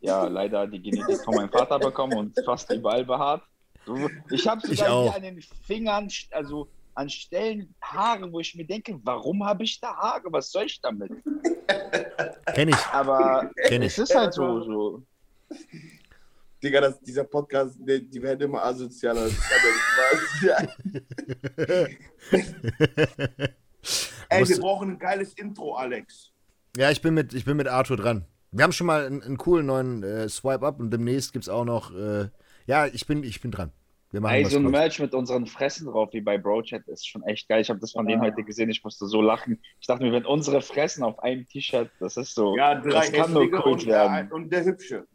ja leider die Genetik von meinem Vater bekommen und fast überall behaart. Ich habe Ich sogar an den Fingern, also an Stellen Haare, wo ich mir denke, warum habe ich da Haare? Was soll ich damit? Kenn ich. Aber Kenn es ich. ist halt so. so. Digga, das, dieser Podcast, die, die werden immer asozialer. Ja. Ey, wir brauchen ein geiles Intro, Alex. Ja, ich bin mit, ich bin mit Arthur dran. Wir haben schon mal einen, einen coolen neuen äh, Swipe-Up und demnächst gibt es auch noch. Äh, ja, ich bin, ich bin dran. Wir machen Ey, so ein. Merch mit unseren Fressen drauf, wie bei BroChat, ist schon echt geil. Ich habe das von denen heute gesehen, ich musste so lachen. Ich dachte mir, wenn unsere Fressen auf einem T-Shirt, das ist so, Ja, drei das kann nur der, werden. und der Hübsche.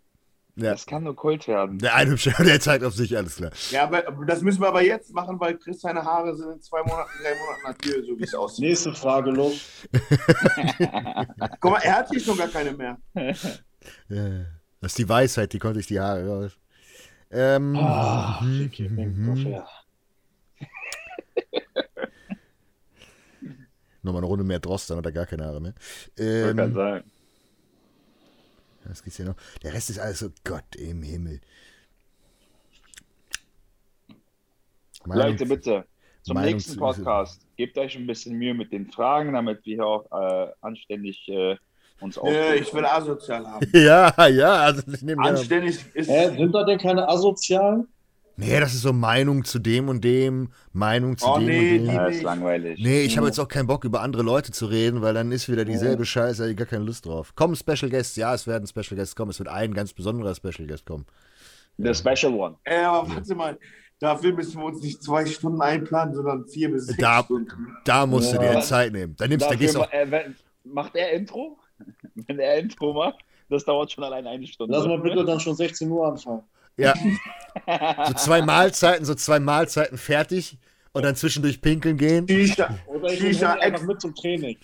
Ja. Das kann nur Kult werden. Der eine Hübsche, der zeigt auf sich, alles klar. Ja, aber das müssen wir aber jetzt machen, weil Chris seine Haare sind in zwei Monaten, drei Monaten natürlich, so wie es aussieht. Nächste Frage, los. Guck mal, er hat hier schon gar keine mehr. Das ist die Weisheit, die konnte ich die Haare raus. Ähm, Ah, mhm, Ricky, mhm. ungefähr. Nochmal eine Runde mehr Drost, dann hat er gar keine Haare mehr. Ich wollte grad Ähm, sagen. Was gibt's hier noch? Der Rest ist alles so Gott im Himmel. Meinung- Leute, bitte, zum Meinung nächsten Podcast, gebt euch ein bisschen Mühe mit den Fragen, damit wir hier auch äh, anständig äh, uns Äh, ausdrücken. ich will asozial haben. Ja, ja, also ich nehme. Anständig ist. Hä, sind da denn keine Asozialen? Nee, das ist so Meinung zu dem und dem, Meinung zu Oh, dem nee, und dem. Ja, ist langweilig. Nee, ich habe jetzt auch keinen Bock, über andere Leute zu reden, weil dann ist wieder dieselbe Scheiße, hab ich gar keine Lust drauf. Kommen Special Guests, ja, es werden Special Guests kommen, es wird ein ganz besonderer Special Guest kommen. The Special One. Äh, aber warte mal, dafür müssen wir uns nicht zwei Stunden einplanen, sondern vier bis sechs Da- Stunden. Da musst du dir Ja. die Zeit nehmen. Da nimmst du, da Dafür, gehst auch, äh, wenn, macht er Intro? Wenn er Intro macht, das dauert schon allein eine Stunde. Lass mal bitte dann schon 16 Uhr anfangen. Ja, so zwei Mahlzeiten, so zwei Mahlzeiten fertig und dann zwischendurch pinkeln gehen. Shisha, Oder ich Shisha einfach mit zum Training.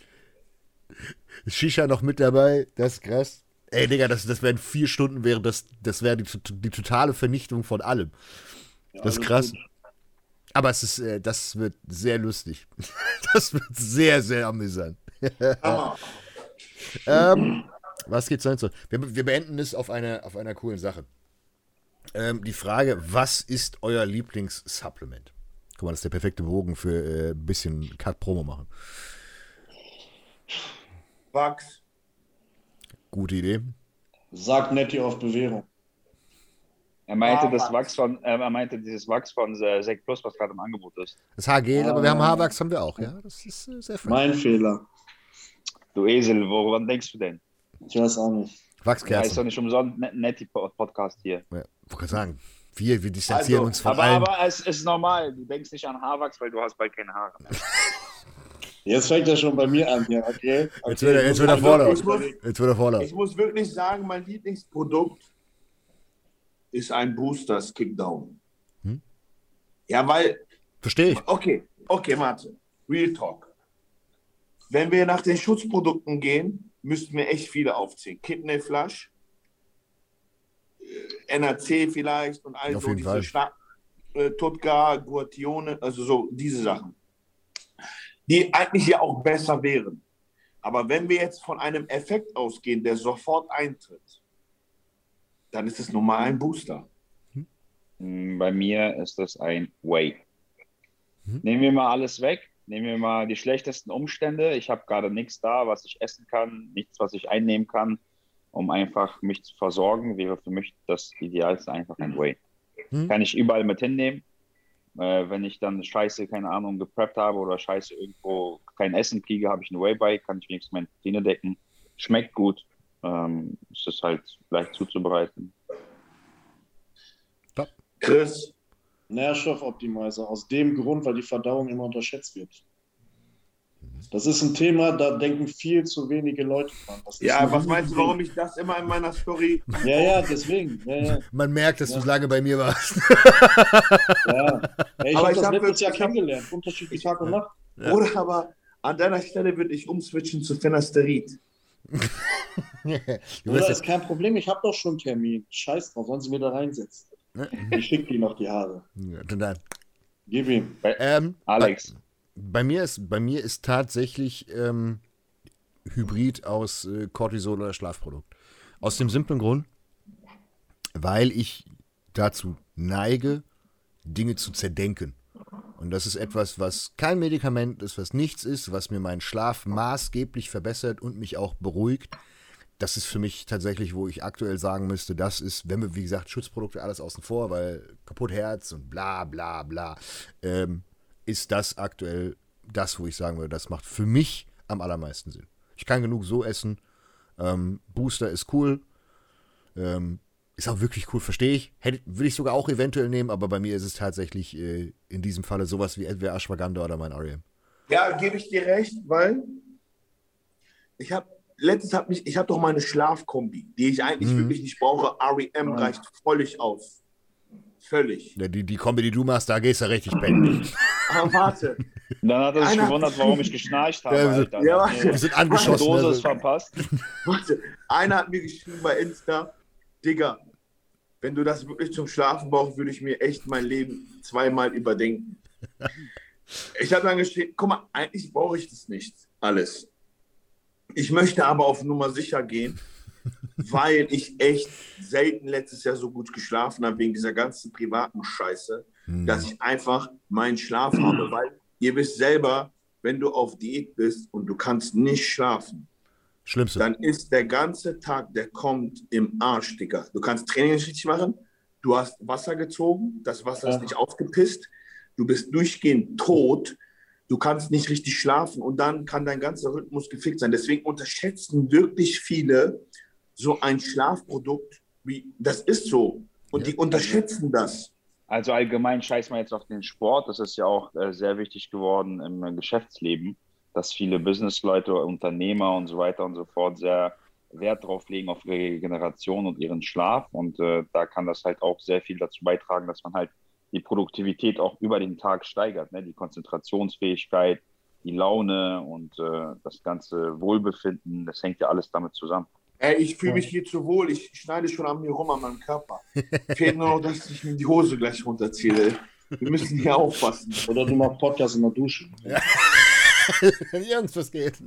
Shisha noch mit dabei, das ist krass. Ey, Digga, das, das wären vier Stunden, wäre das, das wäre die, die totale Vernichtung von allem. Ja, Das ist krass. gut. Aber es ist, äh, das wird sehr lustig. Das wird sehr, sehr amüsant. Hammer. Ähm, was geht's sonst so? Wir, wir beenden es auf einer auf einer coolen Sache. Ähm, die Frage, was ist euer Lieblingssupplement? Guck mal, das ist der perfekte Bogen für äh, ein bisschen Cut-Promo machen. Wachs. Gute Idee. Sagt Netti auf Bewährung. Er meinte, Ah, das Wachs. Von, äh, er meinte dieses Wachs von äh, Sek Plus, was gerade im Angebot ist. Das Haargel, aber wir haben Ah. Haarwachs, haben wir auch, ja. Das ist äh, sehr fresh. Mein Fehler. Du Esel, woran denkst du denn? Ich weiß auch nicht. Ja, ist doch Wachskerzen. nicht umsonst ne Netti Podcast hier. Ja, wollte gerade sagen, wir, wir distanzieren Also, uns von Aber, allem. aber es ist normal. Du denkst nicht an Haarwachs, weil du hast bald keine Haare mehr. Jetzt fängt er schon bei mir an, ja, okay? okay. Jetzt wird er- jetzt wird er vorlaut. ich, muss, Jetzt wird er vorlaut. ich muss wirklich sagen, mein Lieblingsprodukt ist ein Boosters Kickdown. Hm? Ja, weil Verstehe ich. Okay, okay, Martin. Real Talk. Wenn wir nach den Schutzprodukten gehen, müssten wir echt viele aufzählen. Kidney Flush, NAC vielleicht und all Auf so diese Fall. Schna äh, Tutka, Guatione, also so diese Sachen. Die eigentlich ja auch besser wären. Aber wenn wir jetzt von einem Effekt ausgehen, der sofort eintritt, dann ist es nun mal ein Booster. Mm, Bei mir ist das ein Way. Mhm. Nehmen wir mal alles weg. Nehmen wir mal die schlechtesten Umstände. Ich habe gerade nichts da, was ich essen kann, nichts, was ich einnehmen kann, um einfach mich zu versorgen. Wäre für mich das Idealste einfach ein Way. Mhm. Kann ich überall mit hinnehmen. Äh, wenn ich dann Scheiße, keine Ahnung, gepreppt habe oder Scheiße irgendwo kein Essen kriege, habe ich ein Way bei, kann ich wenigstens meine Proteine decken. Schmeckt gut. Ähm, es ist halt leicht zuzubereiten. Chris, Nährstoffoptimizer. Aus dem Grund, weil die Verdauung immer unterschätzt wird. Das ist ein Thema, da denken viel zu wenige Leute dran. Ja, was meinst du, warum ich das immer in meiner Story Ja, ja, deswegen. Ja, ja. Man merkt, dass du lange bei mir warst. ja. ja ich habe das hab letztes Jahr kennengelernt. Unterschiedlich Tag und Nacht. Ja. Oder aber an deiner Stelle würde ich umswitchen zu Fenasterid. du Oder ist kein Problem, ich habe doch schon einen Termin. Scheiß drauf, sollen sie mir da reinsetzen. Ne? Ich schicke die noch die Haare. Ja, dann- Gib ihm. ähm, Alex, Bei mir ist, bei mir ist tatsächlich ähm, Hybrid aus äh, Cortisol oder Schlafprodukt. Aus dem simplen Grund, weil ich dazu neige, Dinge zu zerdenken. Und das ist etwas, was kein Medikament ist, was nichts ist, was mir meinen Schlaf maßgeblich verbessert und mich auch beruhigt. Das ist für mich tatsächlich, wo ich aktuell sagen müsste, das ist, wenn wir, wie gesagt, Schutzprodukte alles außen vor, weil kaputt Herz und bla bla bla, ähm, ist das aktuell das, wo ich sagen würde, das macht für mich am allermeisten Sinn. Ich kann genug so essen. Ähm, Booster ist cool. Ähm, ist auch wirklich cool, verstehe ich. Hätte, würde ich sogar auch eventuell nehmen, aber bei mir ist es tatsächlich äh, in diesem Falle sowas wie entweder Ashwagandha oder mein REM. Ja, gebe ich dir recht, weil ich habe letztens habe ich, ich habe doch meine Schlafkombi, die ich eigentlich Mhm. wirklich nicht brauche. REM reicht völlig aus. Völlig. Ja, Die, die Kombi, die du machst, da gehst du richtig pennen. Aber warte, Und dann hat er sich Einer- gewundert, warum ich geschnarcht habe. Ja, wir- Alter. Ja, Nee, Wir sind angeschossen. Dose Also, ist verpasst. warte. Einer hat mir geschrieben bei Insta, Digga, wenn du das wirklich zum Schlafen brauchst, würde ich mir echt mein Leben zweimal überdenken. Ich habe dann geschrieben, guck mal, eigentlich brauche ich das nicht alles. Ich möchte aber auf Nummer sicher gehen, weil ich echt selten letztes Jahr so gut geschlafen habe wegen dieser ganzen privaten Scheiße, hm. dass ich einfach meinen Schlaf habe, weil ihr wisst selber, wenn du auf Diät bist und du kannst nicht schlafen, Schlimmste. dann ist der ganze Tag, der kommt im Arsch, Digga. Du kannst Training nicht richtig machen, du hast Wasser gezogen, das Wasser ist nicht ausgepisst, du bist durchgehend tot, du kannst nicht richtig schlafen und dann kann dein ganzer Rhythmus gefickt sein. Deswegen unterschätzen wirklich viele so ein Schlafprodukt, wie das ist so. Und Ja. die unterschätzen das. Also allgemein scheiß mal jetzt auf den Sport. Das ist ja auch äh, sehr wichtig geworden im äh, Geschäftsleben, dass viele Businessleute, Unternehmer und so weiter und so fort sehr Wert drauf legen auf ihre Regeneration und ihren Schlaf. Und äh, da kann das halt auch sehr viel dazu beitragen, dass man halt die Produktivität auch über den Tag steigert, ne? Die Konzentrationsfähigkeit, die Laune und äh, das ganze Wohlbefinden, das hängt ja alles damit zusammen. Ey, ich fühle mich hier zu wohl, ich schneide schon an mir rum an meinem Körper. Fehlt nur noch, dass ich mir die Hose gleich runterziehe. Wir müssen hier aufpassen. Oder du machst Podcast in der Dusche. Jungs, was geht?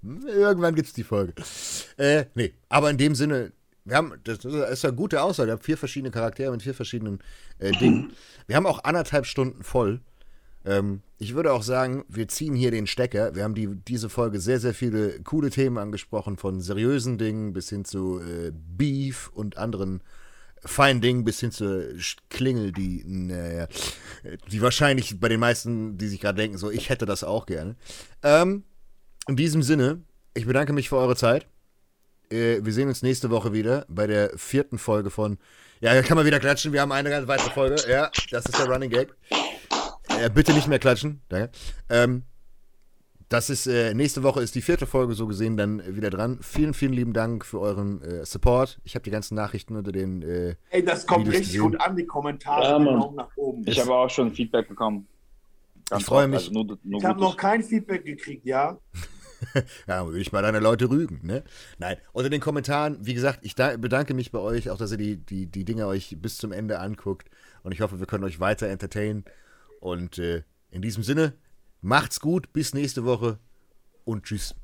Irgendwann gibt es die Folge. Äh, nee, aber in dem Sinne, wir haben, das ist eine gute Aussage, wir haben vier verschiedene Charaktere mit vier verschiedenen äh, Dingen. Wir haben auch anderthalb Stunden voll. Ähm, ich würde auch sagen, wir ziehen hier den Stecker. Wir haben die, diese Folge sehr, sehr viele coole Themen angesprochen, von seriösen Dingen bis hin zu äh, Beef und anderen feinen Dingen bis hin zur Sch- Klingel, die, naja, die wahrscheinlich bei den meisten, die sich gerade denken, so, ich hätte das auch gerne. Ähm, in diesem Sinne, ich bedanke mich für eure Zeit. Äh, wir sehen uns nächste Woche wieder bei der vierten Folge von. Ja, da kann man wieder klatschen. Wir haben eine ganz weitere Folge. Ja, das ist der Running Gag. Äh, bitte nicht mehr klatschen. Danke. Ähm, das ist, äh, nächste Woche ist die vierte Folge so gesehen dann wieder dran. Vielen, vielen lieben Dank für euren äh, Support. Ich habe die ganzen Nachrichten unter den. Äh, Ey, das kommt Videos richtig gesehen. gut an, die Kommentare. Ja, Mann. Daumen nach oben. Ich habe auch schon Feedback bekommen. Ich freue mich. Also nur, nur Ich habe noch kein Feedback gekriegt, ja? Ja, würde ich mal deine Leute rügen, ne? Nein, unter den Kommentaren, wie gesagt, ich da, bedanke mich bei euch, auch dass ihr die, die, die Dinge euch bis zum Ende anguckt. Und ich hoffe, wir können euch weiter entertainen. Und äh, in diesem Sinne, macht's gut, bis nächste Woche und tschüss.